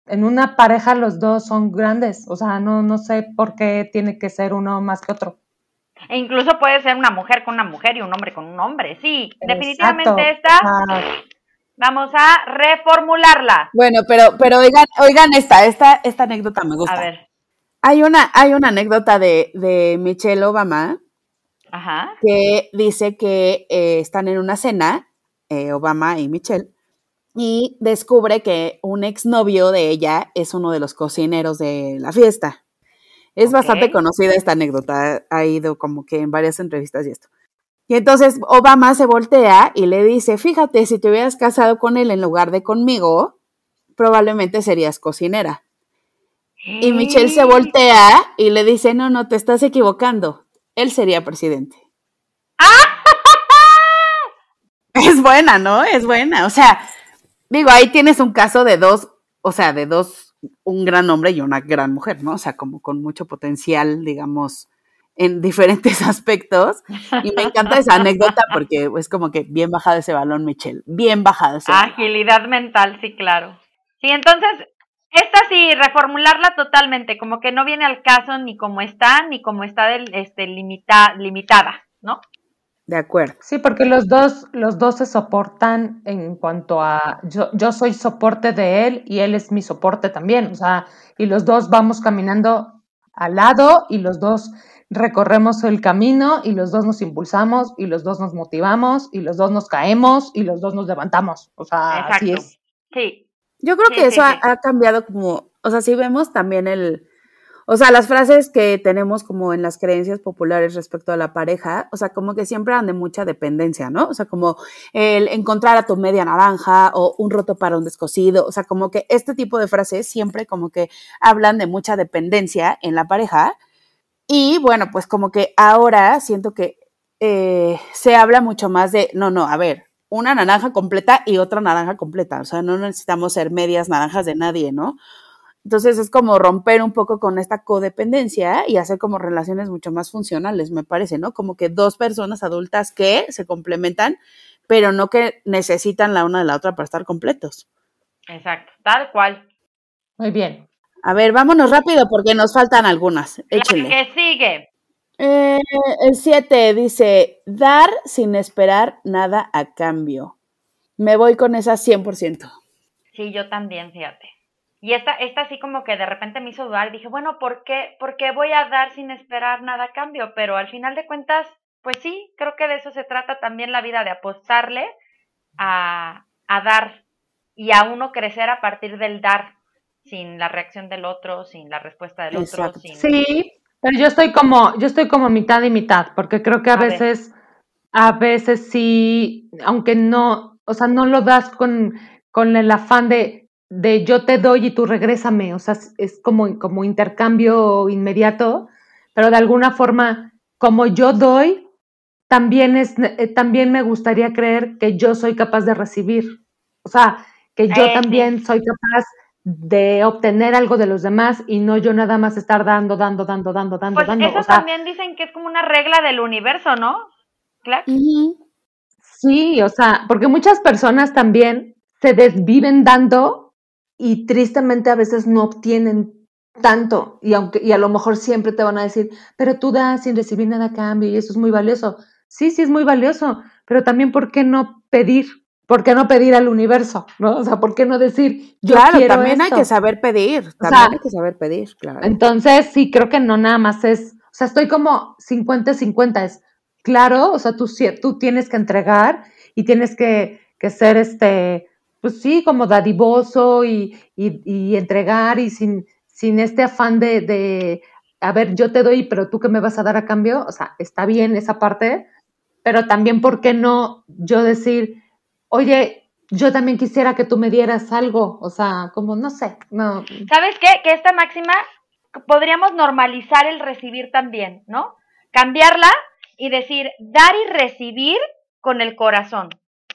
en una pareja los dos son grandes, o sea, no, no sé por qué tiene que ser uno más que otro. E incluso puede ser una mujer con una mujer y un hombre con un hombre. Sí, Exacto, definitivamente esta, sea, vamos a reformularla. Bueno, pero, pero oigan, oigan esta, esta, esta anécdota me gusta. A ver, Hay una, hay una anécdota de, de Michelle Obama ajá. que dice que eh, están en una cena, eh, Obama y Michelle, y descubre que un exnovio de ella es uno de los cocineros de la fiesta. Es bastante conocida esta anécdota, ha ido como que en varias entrevistas y esto. Y entonces Obama se voltea y le dice, fíjate, si te hubieras casado con él en lugar de conmigo, probablemente serías cocinera. Y Michelle se voltea y le dice, no, no, te estás equivocando. Él sería presidente. Es buena, ¿no? Es buena. O sea, digo, ahí tienes un caso de dos, o sea, de dos, un gran hombre y una gran mujer, ¿no? O sea, como con mucho potencial, digamos, en diferentes aspectos. Y me encanta esa anécdota porque es como que bien bajado ese balón, Michelle. Bien bajado ese balón. Agilidad mental, sí, claro. Sí, entonces, esta sí, reformularla totalmente, como que no viene al caso ni como está, ni como está del, este, limita, limitada, ¿no? De acuerdo. Sí, porque los dos, los dos se soportan en cuanto a yo, yo soy soporte de él y él es mi soporte también. O sea, y los dos vamos caminando al lado y los dos recorremos el camino y los dos nos impulsamos y los dos nos motivamos y los dos nos caemos y los dos nos levantamos. O sea, así Exacto. es. Sí, Yo creo Sí, que sí, eso ha cambiado como, o sea, si vemos también el, o sea, las frases que tenemos como en las creencias populares respecto a la pareja, o sea, como que siempre han de mucha dependencia, ¿no? O sea, como el encontrar a tu media naranja o un roto para un descosido, o sea, como que este tipo de frases siempre como que hablan de mucha dependencia en la pareja. Y bueno, pues como que ahora siento que eh, se habla mucho más de, no, no, a ver, una naranja completa y otra naranja completa. O sea, no necesitamos ser medias naranjas de nadie, ¿no? Entonces es como romper un poco con esta codependencia y hacer como relaciones mucho más funcionales, me parece, ¿no? Como que dos personas adultas que se complementan, pero no que necesitan la una de la otra para estar completos. exacto, tal cual. Muy bien. A ver, vámonos rápido porque nos faltan algunas. La Échenle. que sigue. Eh, el 7 dice, dar sin esperar nada a cambio. Me voy con esa 100%. Sí, yo también, fíjate. Y esta, esta sí como que de repente me hizo dudar. Dije, bueno, ¿por qué, ¿por qué voy a dar sin esperar nada a cambio? Pero al final de cuentas, pues sí, creo que de eso se trata también la vida, de apostarle a, a dar y a uno crecer a partir del dar, sin la reacción del otro, sin la respuesta del Exacto. otro. Sin... Sí, pero yo estoy como, yo estoy como mitad y mitad, porque creo que a, A ver. veces, a veces sí, aunque no, o sea, no lo das con, con el afán de, de yo te doy y tú regrésame, o sea, es, como, como intercambio inmediato, pero de alguna forma, como yo doy, también es, eh, también me gustaría creer que yo soy capaz de recibir, o sea, que yo Eh, sí. también soy capaz de obtener algo de los demás y no yo nada más estar dando, dando, dando, dando, dando, Pues dando. eso o sea, también dicen que es como una regla del universo, ¿no? Claro. sí, o sea, porque muchas personas también se desviven dando y tristemente a veces no obtienen tanto y aunque y a lo mejor siempre te van a decir, pero tú das sin recibir nada a cambio y eso es muy valioso. Sí, sí es muy valioso, pero también ¿por qué no pedir? ¿Por qué no pedir al universo? ¿No? O sea, ¿por qué no decir yo claro, quiero también esto? hay que saber pedir. O También sea, hay que saber pedir, claro. Entonces, sí, creo que no nada más es, o sea, estoy como 50-50, es claro, o sea, tú, tú tienes que entregar y tienes que, que ser este, pues sí, como dadivoso y, y, entregar y sin, sin este afán de, de, a ver, yo te doy, pero tú qué me vas a dar a cambio, o sea, está bien esa parte, pero también, ¿por qué no yo decir, oye, yo también quisiera que tú me dieras algo, o sea, como no sé, no. ¿Sabes qué? Que esta máxima podríamos normalizar el recibir también, ¿no? Cambiarla y decir, dar y recibir con el corazón.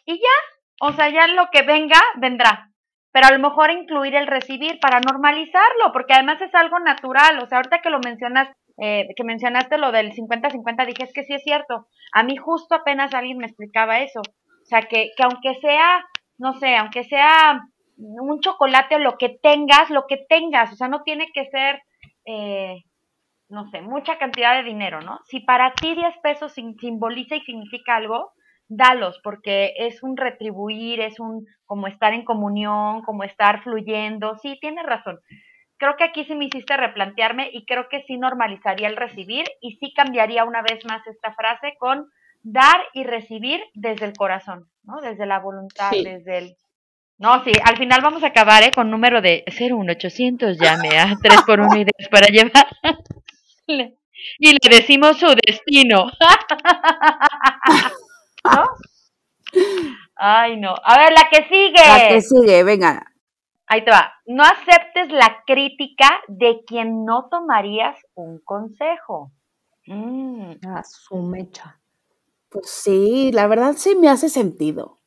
Y ya, o sea, ya lo que venga, vendrá. Pero a lo mejor incluir el recibir para normalizarlo, porque además es algo natural. O sea, ahorita que lo mencionas, eh, que mencionaste lo del 50-50, dije, es que sí es cierto. A mí justo apenas alguien me explicaba eso. O sea, que, que aunque sea no sé, aunque sea un chocolate o lo que tengas, lo que tengas, o sea, no tiene que ser, eh, no sé, mucha cantidad de dinero, ¿no? Si para ti 10 pesos simboliza y significa algo, dalos, porque es un retribuir, es un como estar en comunión, como estar fluyendo, sí, tienes razón. Creo que aquí sí me hiciste replantearme y creo que sí normalizaría el recibir y sí cambiaría una vez más esta frase con dar y recibir desde el corazón, ¿no? Desde la voluntad, desde el... No, sí, al final vamos a acabar ¿eh? con número de 01800, llame a 3 por 1 ideas para llevar. y le decimos su destino. ¿No? Ay, no. A ver, la que sigue. La que sigue, venga. Ahí te va. No aceptes la crítica de quien no tomarías un consejo. Mm. A su mecha. Pues sí, la verdad sí me hace sentido.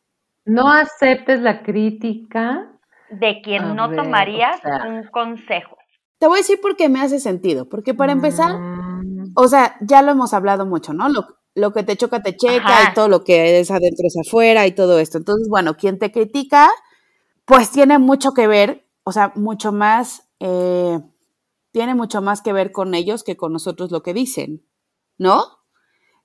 No aceptes la crítica. De quien no tomarías un consejo. Te voy a decir por qué me hace sentido. Porque para empezar, mm. o sea, ya lo hemos hablado mucho, ¿no? Lo, lo que te choca, te checa y todo lo que es adentro es afuera y todo esto. Entonces, bueno, quien te critica, pues tiene mucho que ver, o sea, mucho más, eh, tiene mucho más que ver con ellos que con nosotros lo que dicen, ¿no?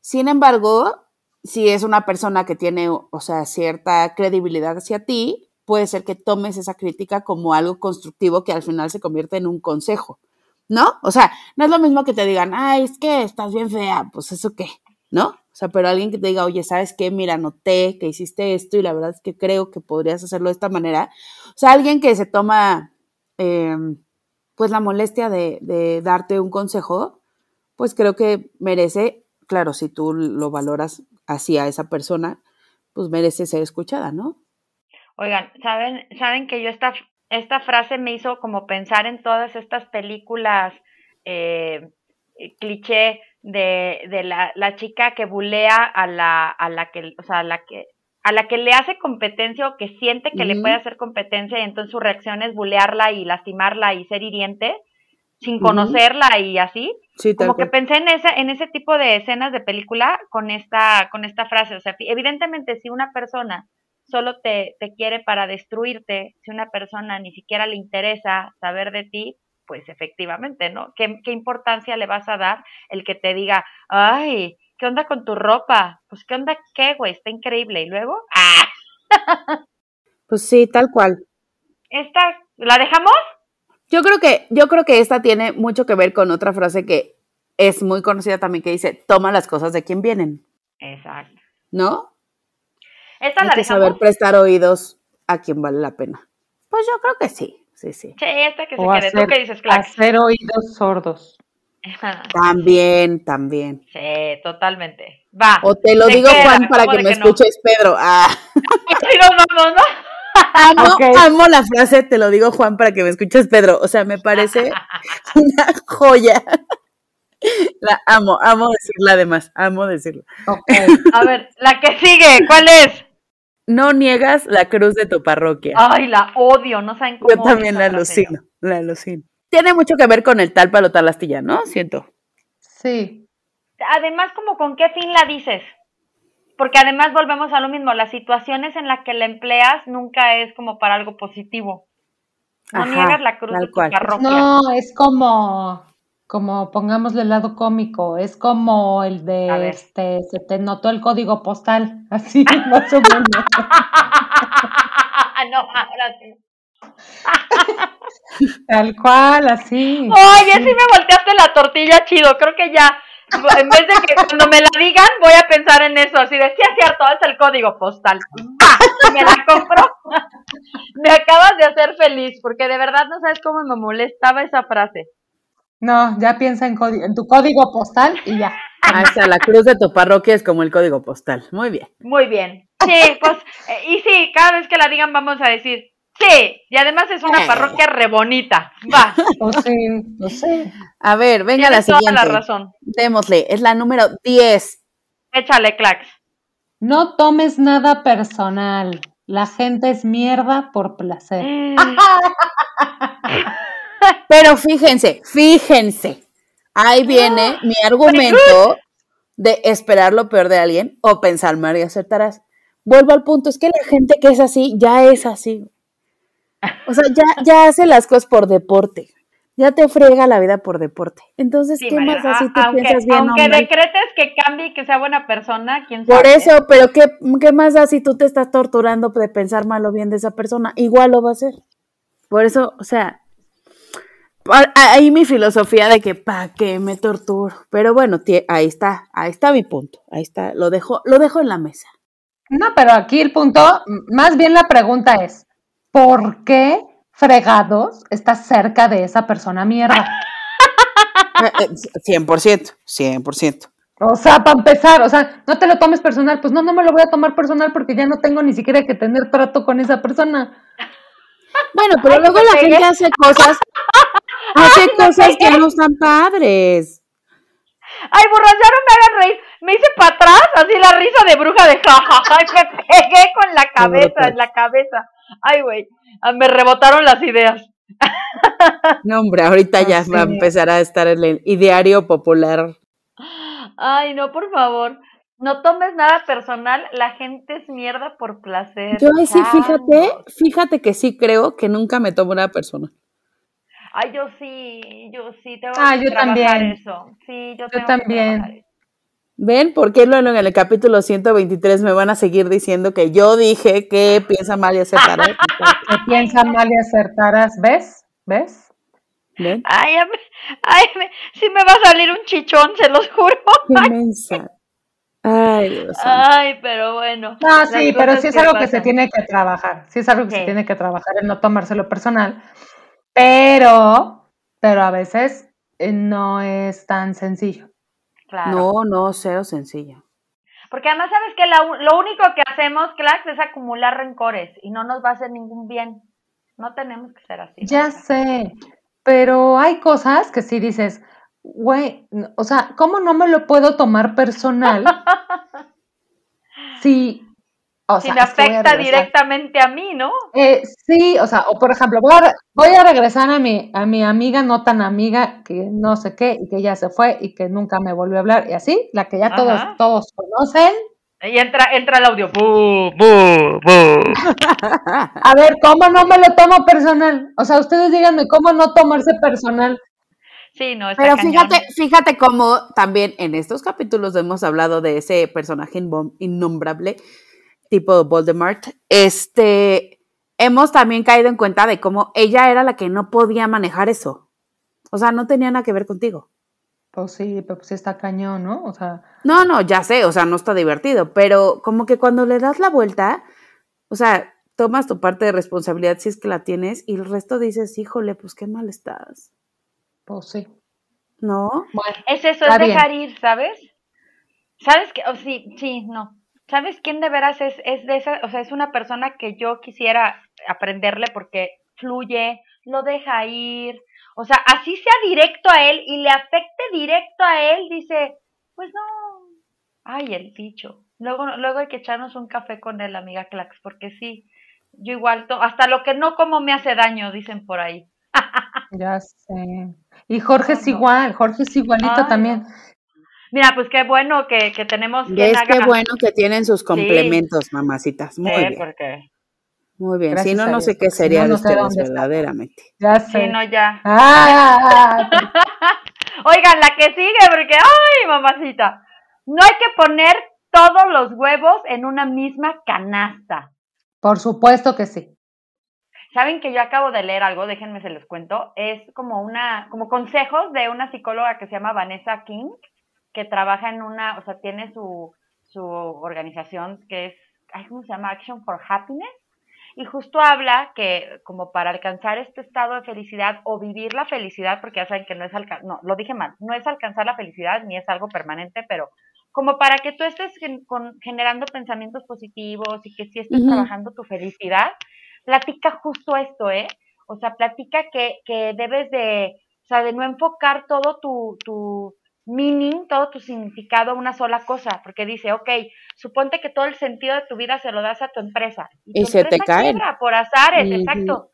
Sin embargo, si es una persona que tiene, o sea, cierta credibilidad hacia ti, puede ser que tomes esa crítica como algo constructivo que al final se convierte en un consejo, ¿no? O sea, no es lo mismo que te digan, ay, es que estás bien fea, pues eso qué, ¿no? O sea, pero alguien que te diga, oye, ¿sabes qué? Mira, noté que hiciste esto y la verdad es que creo que podrías hacerlo de esta manera. O sea, alguien que se toma, em, pues, la molestia de, de darte un consejo, pues creo que merece, claro, si tú lo valoras hacia esa persona, pues merece ser escuchada, ¿no? Oigan, ¿saben, saben que yo esta, esta frase me hizo como pensar en todas estas películas eh, cliché de, de la, la, chica que bulea a la, a la que, o sea, a la que, a la que le hace competencia o que siente que le puede hacer competencia y entonces su reacción es bulearla y lastimarla y ser hiriente sin conocerla y así. como que pensé en ese, en ese tipo de escenas de película con esta, con esta frase. O sea, evidentemente si una persona solo te, te quiere para destruirte, si una persona ni siquiera le interesa saber de ti, pues efectivamente, ¿no? ¿Qué, ¿Qué, importancia le vas a dar el que te diga, ay, ¿qué onda con tu ropa? Pues, ¿qué onda qué, güey? Está increíble. Y luego, ¡ah! pues sí, tal cual. ¿Esta, la dejamos? Yo creo que, yo creo que esta tiene mucho que ver con otra frase que es muy conocida también que dice, toma las cosas de quien vienen. Exacto. ¿No? Esta Hay la que saber prestar oídos a quien vale la pena. Pues yo creo que sí, sí, sí. Sí, esta que se quede. ¿Tú qué dices, Clark? Hacer oídos sordos. También, también. Sí, totalmente. Va. O te lo digo, Juan, para que me escuches, Pedro. Ah. Así nos vamos, ¿no? Amo, amo la frase, te lo digo Juan para que me escuches Pedro, o sea, me parece una joya. La amo, amo decirla además, amo decirla. A ver, la que sigue, ¿cuál es? No niegas la cruz de tu parroquia. Ay, la odio, no saben cómo. Yo también la alucino, la alucino. Tiene mucho que ver con el tal palo tal astilla, ¿no? Siento. Sí. Además, como con qué fin la dices porque además volvemos a lo mismo, las situaciones en las que la empleas nunca es como para algo positivo. No niegas la cruz de tu parroquia. No, es como, como pongámosle el lado cómico, es como el de este, se te notó el código postal, así más o menos. no, ahora sí. Tal cual, así. Oye, sí me volteaste la tortilla chido, creo que ya en vez de que cuando me la digan, voy a pensar en eso, así de, sí es cierto, es el código postal. me la compro. me acabas de hacer feliz, porque de verdad no sabes cómo me molestaba esa frase. No, ya piensa en, en tu código postal y ya. Ah, o sea, la cruz de tu parroquia es como el código postal. Muy bien. Muy bien. Sí, pues, eh, y sí, cada vez que la digan vamos a decir, sí, y además es una parroquia re bonita. Va. Pues sí, no sé. A ver, venga la siguiente. Toda la razón. Démosle, es la número 10. Échale, clax. No tomes nada personal. La gente es mierda por placer. Mm. Pero fíjense, fíjense. Ahí viene mi argumento de esperar lo peor de alguien o pensar mal y acertarás. Vuelvo al punto, es que la gente que es así ya es así. O sea, ya, ya hace las cosas por deporte. Ya te frega la vida por deporte. Entonces, ¿qué más así tú piensas bien Aunque decretes que cambie y que sea buena persona, quién sabe. Por eso, pero ¿qué, ¿qué más da si tú te estás torturando de pensar mal o bien de esa persona? Igual lo va a hacer. Por eso, o sea, ahí mi filosofía de que pa' qué me torturo. Pero bueno, ahí está, ahí está mi punto. Ahí está, lo dejo, lo dejo en la mesa. No, pero aquí el punto, más bien la pregunta es, ¿por qué fregados estás cerca de esa persona mierda? 100%, 100%. O sea, para empezar, o sea, no te lo tomes personal, pues no, no me lo voy a tomar personal porque ya no tengo ni siquiera que tener trato con esa persona. Bueno, pero luego la gente hace cosas Hace cosas que no están padres. Ay, burras, ya no me hagan reír. Me hice para atrás, así la risa de bruja de jajaja. Ay, me pegué con la cabeza, en la cabeza. Ay, güey, ah, me rebotaron las ideas. No, hombre, ahorita ya va a empezar a estar el ideario popular. Ay, no, por favor. No tomes nada personal, la gente es mierda por placer. Yo sí, fíjate, fíjate que sí creo que nunca me tomo nada personal. Ay, yo sí, yo sí tengo ah, que yo trabajar también. eso. Sí, yo, yo también. ¿Ven? ¿Por qué luego en el capítulo 123 me van a seguir diciendo que yo dije que piensa mal y acertarás? que piensa mal y acertarás, ¿ves? ¿Ves? ¿Ven? Ay, ay me, sí me va a salir un chichón, se los juro. Qué Ay, Dios Ay, pero bueno. No, sí, pero sí es algo que se tiene que trabajar. Sí es algo que se tiene que trabajar, en no tomárselo personal. Pero, pero a veces eh, no es tan sencillo. Claro. No, no, cero sencillo. Porque además sabes que lo único que hacemos, Clax, es acumular rencores y no nos va a hacer ningún bien. No tenemos que ser así. Ya sé, pero hay cosas que sí dices, güey, o sea, ¿cómo no me lo puedo tomar personal? si si me afecta directamente a mí, ¿no? Eh, sí, o sea, o por ejemplo, voy a, regresar a mi, a mi amiga no tan amiga, que no sé qué, y que ya se fue y que nunca me volvió a hablar, y así, la que ya todos, todos conocen. Y entra, entra el audio. a ver, ¿cómo no me lo tomo personal? O sea, ustedes díganme, ¿cómo no tomarse personal? Sí, no, Pero fíjate, fíjate cómo también en estos capítulos hemos hablado de ese personaje innombrable tipo Voldemort, este, hemos también caído en cuenta de cómo ella era la que no podía manejar eso. O sea, no tenía nada que ver contigo. Pues sí, pero pues está cañón, ¿no? O sea. No, no, ya sé, o sea, no está divertido, pero como que cuando le das la vuelta, o sea, tomas tu parte de responsabilidad si es que la tienes y el resto dices, híjole, pues qué mal estás. Pues sí. ¿No? Bueno, es eso, es dejar ir, ¿sabes? ¿Sabes qué? Oh, sí, sí, no. ¿Sabes quién de veras es, es de esa, o sea, es una persona que yo quisiera aprenderle porque fluye, lo deja ir, o sea, así sea directo a él y le afecte directo a él, dice, pues no, ay, el bicho. Luego, luego hay que echarnos un café con él, amiga Clax, porque sí, yo igual, hasta lo que no como me hace daño, dicen por ahí. ya sé. Y Jorge es igual, Jorge es igualito también. Mira, pues qué bueno que, que tenemos. Es qué bueno que tienen sus complementos, mamacitas. Muy bien. Porque... Muy bien. si no, no sé qué sería de ustedes verdaderamente. Ya sé. Sí, no, ya. Ah. Oigan, la que sigue, porque, ay, mamacita. No hay que poner todos los huevos en una misma canasta. Por supuesto que sí. Saben que yo acabo de leer algo, déjenme se los cuento, es como una, como consejos de una psicóloga que se llama Vanessa King, que trabaja en una, o sea, tiene su, su organización que es ¿cómo se llama? Action for Happiness. Y justo habla que como para alcanzar este estado de felicidad o vivir la felicidad, porque ya saben que no es alcanzar, no, lo dije mal, no es alcanzar la felicidad ni es algo permanente, pero como para que tú estés generando pensamientos positivos y que si estés trabajando tu felicidad, platica justo esto, ¿eh? O sea, platica que, que debes de, o sea, de no enfocar todo tu, tu meaning, todo tu significado a una sola cosa, porque dice, ok, suponte que todo el sentido de tu vida se lo das a tu empresa. Y, se te cae. Por azares, exacto.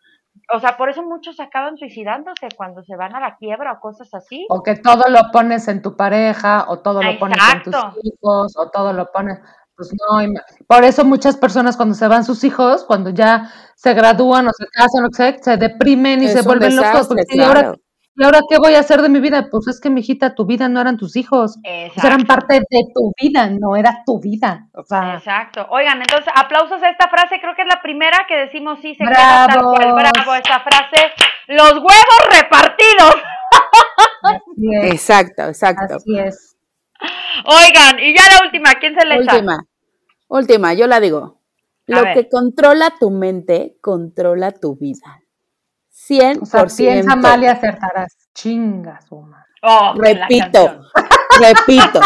O sea, por eso muchos acaban suicidándose cuando se van a la quiebra o cosas así. O que todo lo pones en tu pareja, o todo lo pones en tus hijos, o todo lo pones. Pues no, por eso muchas personas cuando se van sus hijos, cuando ya se gradúan o se casan, o sea, se deprimen y se vuelven locos. Porque ahora, ¿Y ahora qué voy a hacer de mi vida? Pues es que, mijita, tu vida no eran tus hijos. Pues eran parte de tu vida, no era tu vida. O sea, Exacto. Oigan, entonces, aplausos a esta frase. Creo que es la primera que decimos sí se queda tal cual. Bravo, esta frase. Los huevos repartidos. Exacto, exacto. Así es. Oigan, y ya la última, ¿quién se le echa? Última, última, yo la digo. Lo que controla tu mente, controla tu vida. 100%. O sea, piensa mal y acertarás. Chingas, oh, repito, repito.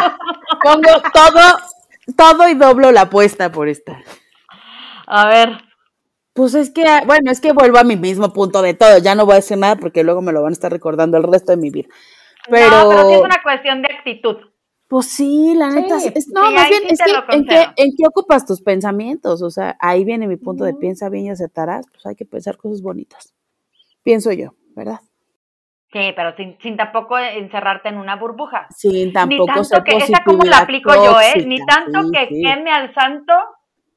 Pongo todo, todo y doblo la apuesta por esta. A ver. Pues es que, bueno, es que vuelvo a mi mismo punto de todo. Ya no voy a decir nada porque luego me lo van a estar recordando el resto de mi vida. Pero, no, pero sí es una cuestión de actitud. Pues sí, la neta. no, más bien, es que ¿en, qué, ¿en qué ocupas tus pensamientos? O sea, ahí viene mi punto de piensa bien y aceptarás. Pues hay que pensar cosas bonitas pienso yo, ¿verdad? Sí, pero sin, sin tampoco encerrarte en una burbuja. Sin tampoco Ni tanto que esa como la aplico yo, ¿eh? Ni tanto que queme al santo.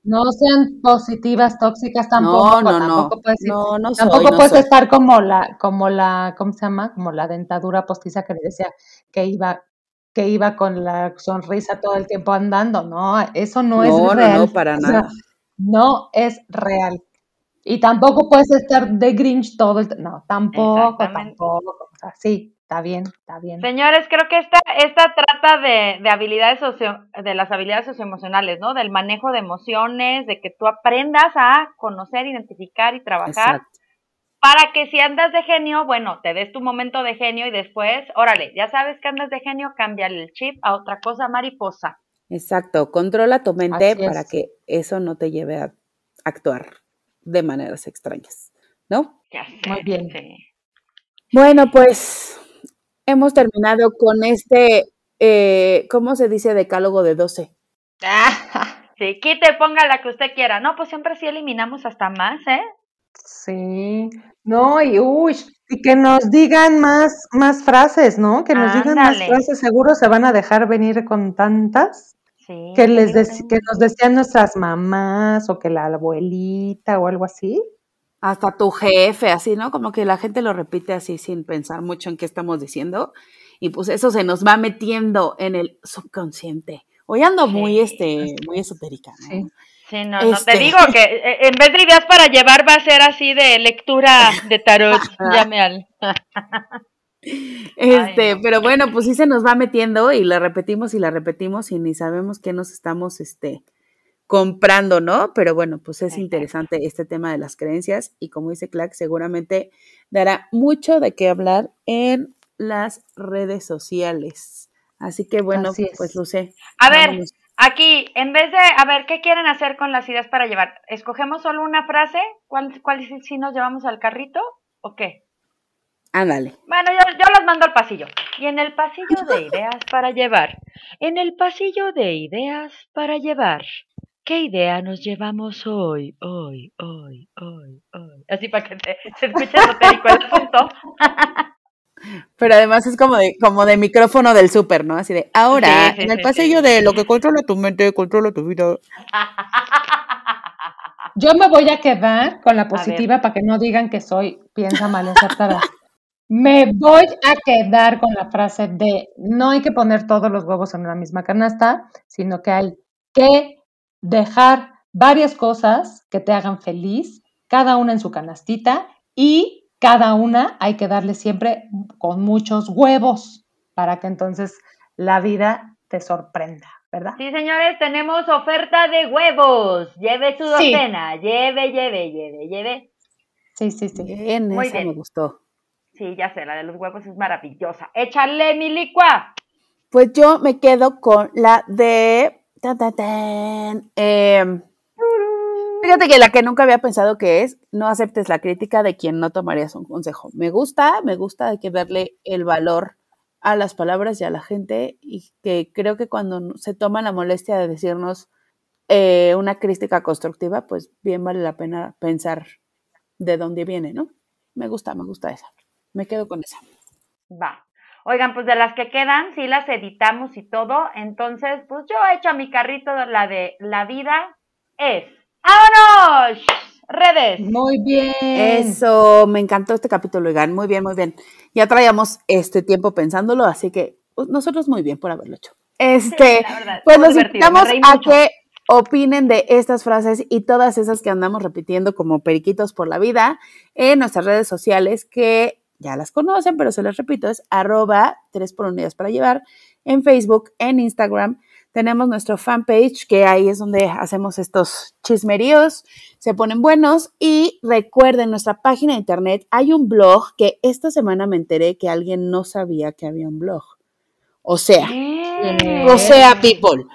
No sean positivas, tóxicas tampoco. No, no, tampoco no. Puedes, no, no tampoco puedes estar como la, como la, ¿cómo se llama? Como la dentadura postiza que decía que iba, que iba con la sonrisa todo el tiempo andando. No, eso no, es real. No, no, para nada. no es real. Y tampoco puedes estar de Grinch todo el No, tampoco, tampoco. O sea, sí, está bien, está bien. Señores, creo que esta, esta trata de, de habilidades socio, de las habilidades socioemocionales, ¿no? Del manejo de emociones, de que tú aprendas a conocer, identificar y trabajar. Para que si andas de genio, bueno, te des tu momento de genio y después, órale, ya sabes que andas de genio, cámbiale el chip a otra cosa mariposa. Exacto, controla tu mente para que eso no te lleve a actuar de maneras extrañas, ¿no? Muy bien. Bueno, pues hemos terminado con este, eh, ¿cómo se dice? Decálogo de 12. sí, quite, ponga la que usted quiera. No, pues siempre sí eliminamos hasta más, ¿eh? Sí, no, y uy, y que nos digan más, más frases, ¿no? Que nos digan más frases, seguro se van a dejar venir con tantas que, les que nos decían nuestras mamás o que la abuelita o algo así. Hasta tu jefe, así, ¿no? Como que la gente lo repite así sin pensar mucho en qué estamos diciendo. Y pues eso se nos va metiendo en el subconsciente. Hoy ando muy, este, muy esotérica, ¿no? Sí. no, no, te este. digo que eh, en vez de ideas para llevar va a ser así de lectura de tarot, llame al. Este, pero bueno, pues sí se nos va metiendo y la repetimos y la repetimos y ni sabemos qué nos estamos este, comprando, ¿no? Pero bueno, pues es interesante este tema de las creencias y como dice Clark, seguramente dará mucho de qué hablar en las redes sociales. Así que bueno, pues lo sé. A ver, aquí, en vez de, a ver, ¿qué quieren hacer con las ideas para llevar? ¿Escogemos solo una frase? ¿Cuál, cuál si nos llevamos al carrito o qué? Ándale. Bueno, yo, yo las mando al pasillo. Y en el pasillo de ideas para llevar. En el pasillo de ideas para llevar. ¿Qué idea nos llevamos hoy, hoy, hoy, hoy, hoy? Así para que se escuche esotérico el punto. Pero además es como de, como de micrófono del súper, ¿no? Así de, ahora, en el pasillo de lo que controla tu mente, controla tu vida. Yo me voy a quedar con la positiva para que no digan que soy piensa mal, acertada. Me voy a quedar con la frase de no hay que poner todos los huevos en una misma canasta, sino que hay que dejar varias cosas que te hagan feliz, cada una en su canastita y cada una hay que darle siempre con muchos huevos para que entonces la vida te sorprenda. ¿verdad? Sí, señores, tenemos oferta de huevos. Lleve su docena, lleve, lleve, lleve, lleve. Sí, sí, sí. Bien, Muy esa me gustó. Sí, ya sé, la de los huevos es maravillosa. Échale mi licua. Pues yo me quedo con la de. Em, fíjate que la que nunca había pensado que es no aceptes la crítica de quien no tomarías un consejo. Me gusta, me gusta hay que darle el valor a las palabras y a la gente y que creo que cuando se toma la molestia de decirnos eh, una crítica constructiva, pues bien vale la pena pensar de dónde viene, ¿no? Me gusta, me gusta esa. Me quedo con esa. Va. Oigan, pues de las que quedan, sí las editamos y todo. Entonces, pues yo he hecho a mi carrito la de la vida es. ¡Vámonos! Redes. Muy bien. Eso, me encantó este capítulo, Oigan. Muy bien, muy bien. Ya traíamos este tiempo pensándolo, así que pues, nosotros muy bien por haberlo hecho. Este, pues nos invitamos a que opinen de estas frases y todas esas que andamos repitiendo como periquitos por la vida en nuestras redes sociales que ya las conocen, pero se las repito, es arroba tres por unidades para llevar en Facebook, en Instagram tenemos nuestro fanpage, que ahí es donde hacemos estos chismeríos, se ponen buenos. Y recuerden, nuestra página de internet hay un blog que esta semana me enteré que alguien no sabía que había un blog. O sea, o sea, people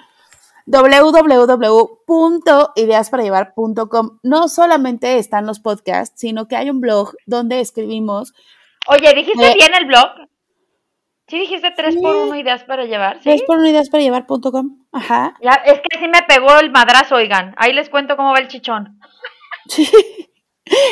www.ideasparallevar.com no solamente están los podcasts, sino que hay un blog donde escribimos. Oye, ¿dijiste eh, bien el blog? Sí, dijiste 3 por 1 ideas para llevar. ¿sí? 3 por 1 ideas para llevar.com. Ajá. Ya, es que sí me pegó el madrazo, oigan. Ahí les cuento cómo va el chichón. Sí.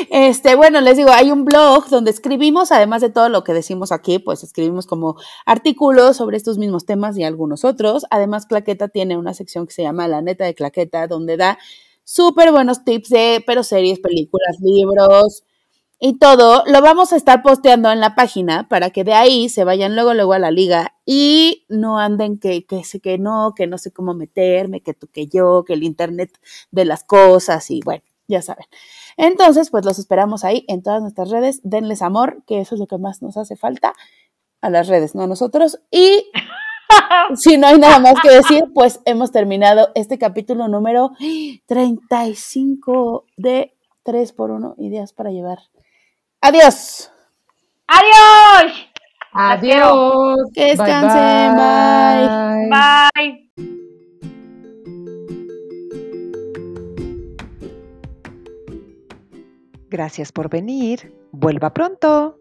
Este, bueno, les digo, hay un blog donde escribimos, además de todo lo que decimos aquí, pues escribimos como artículos sobre estos mismos temas y algunos otros. Además, Claqueta tiene una sección que se llama La Neta de Claqueta, donde da súper buenos tips de, pero series, películas, libros, y todo lo vamos a estar posteando en la página para que de ahí se vayan luego luego a la liga y no anden que que sé que no, que no sé cómo meterme, que tú que yo, que el internet de las cosas y bueno, ya saben. Entonces, pues los esperamos ahí en todas nuestras redes, denles amor, que eso es lo que más nos hace falta a las redes, no a nosotros y si no hay nada más que decir, pues hemos terminado este capítulo número 35 de 3 por 1 ideas para llevar. Adiós. Adiós. Adiós. Que descansen. Bye. Bye. Gracias por venir. Vuelva pronto.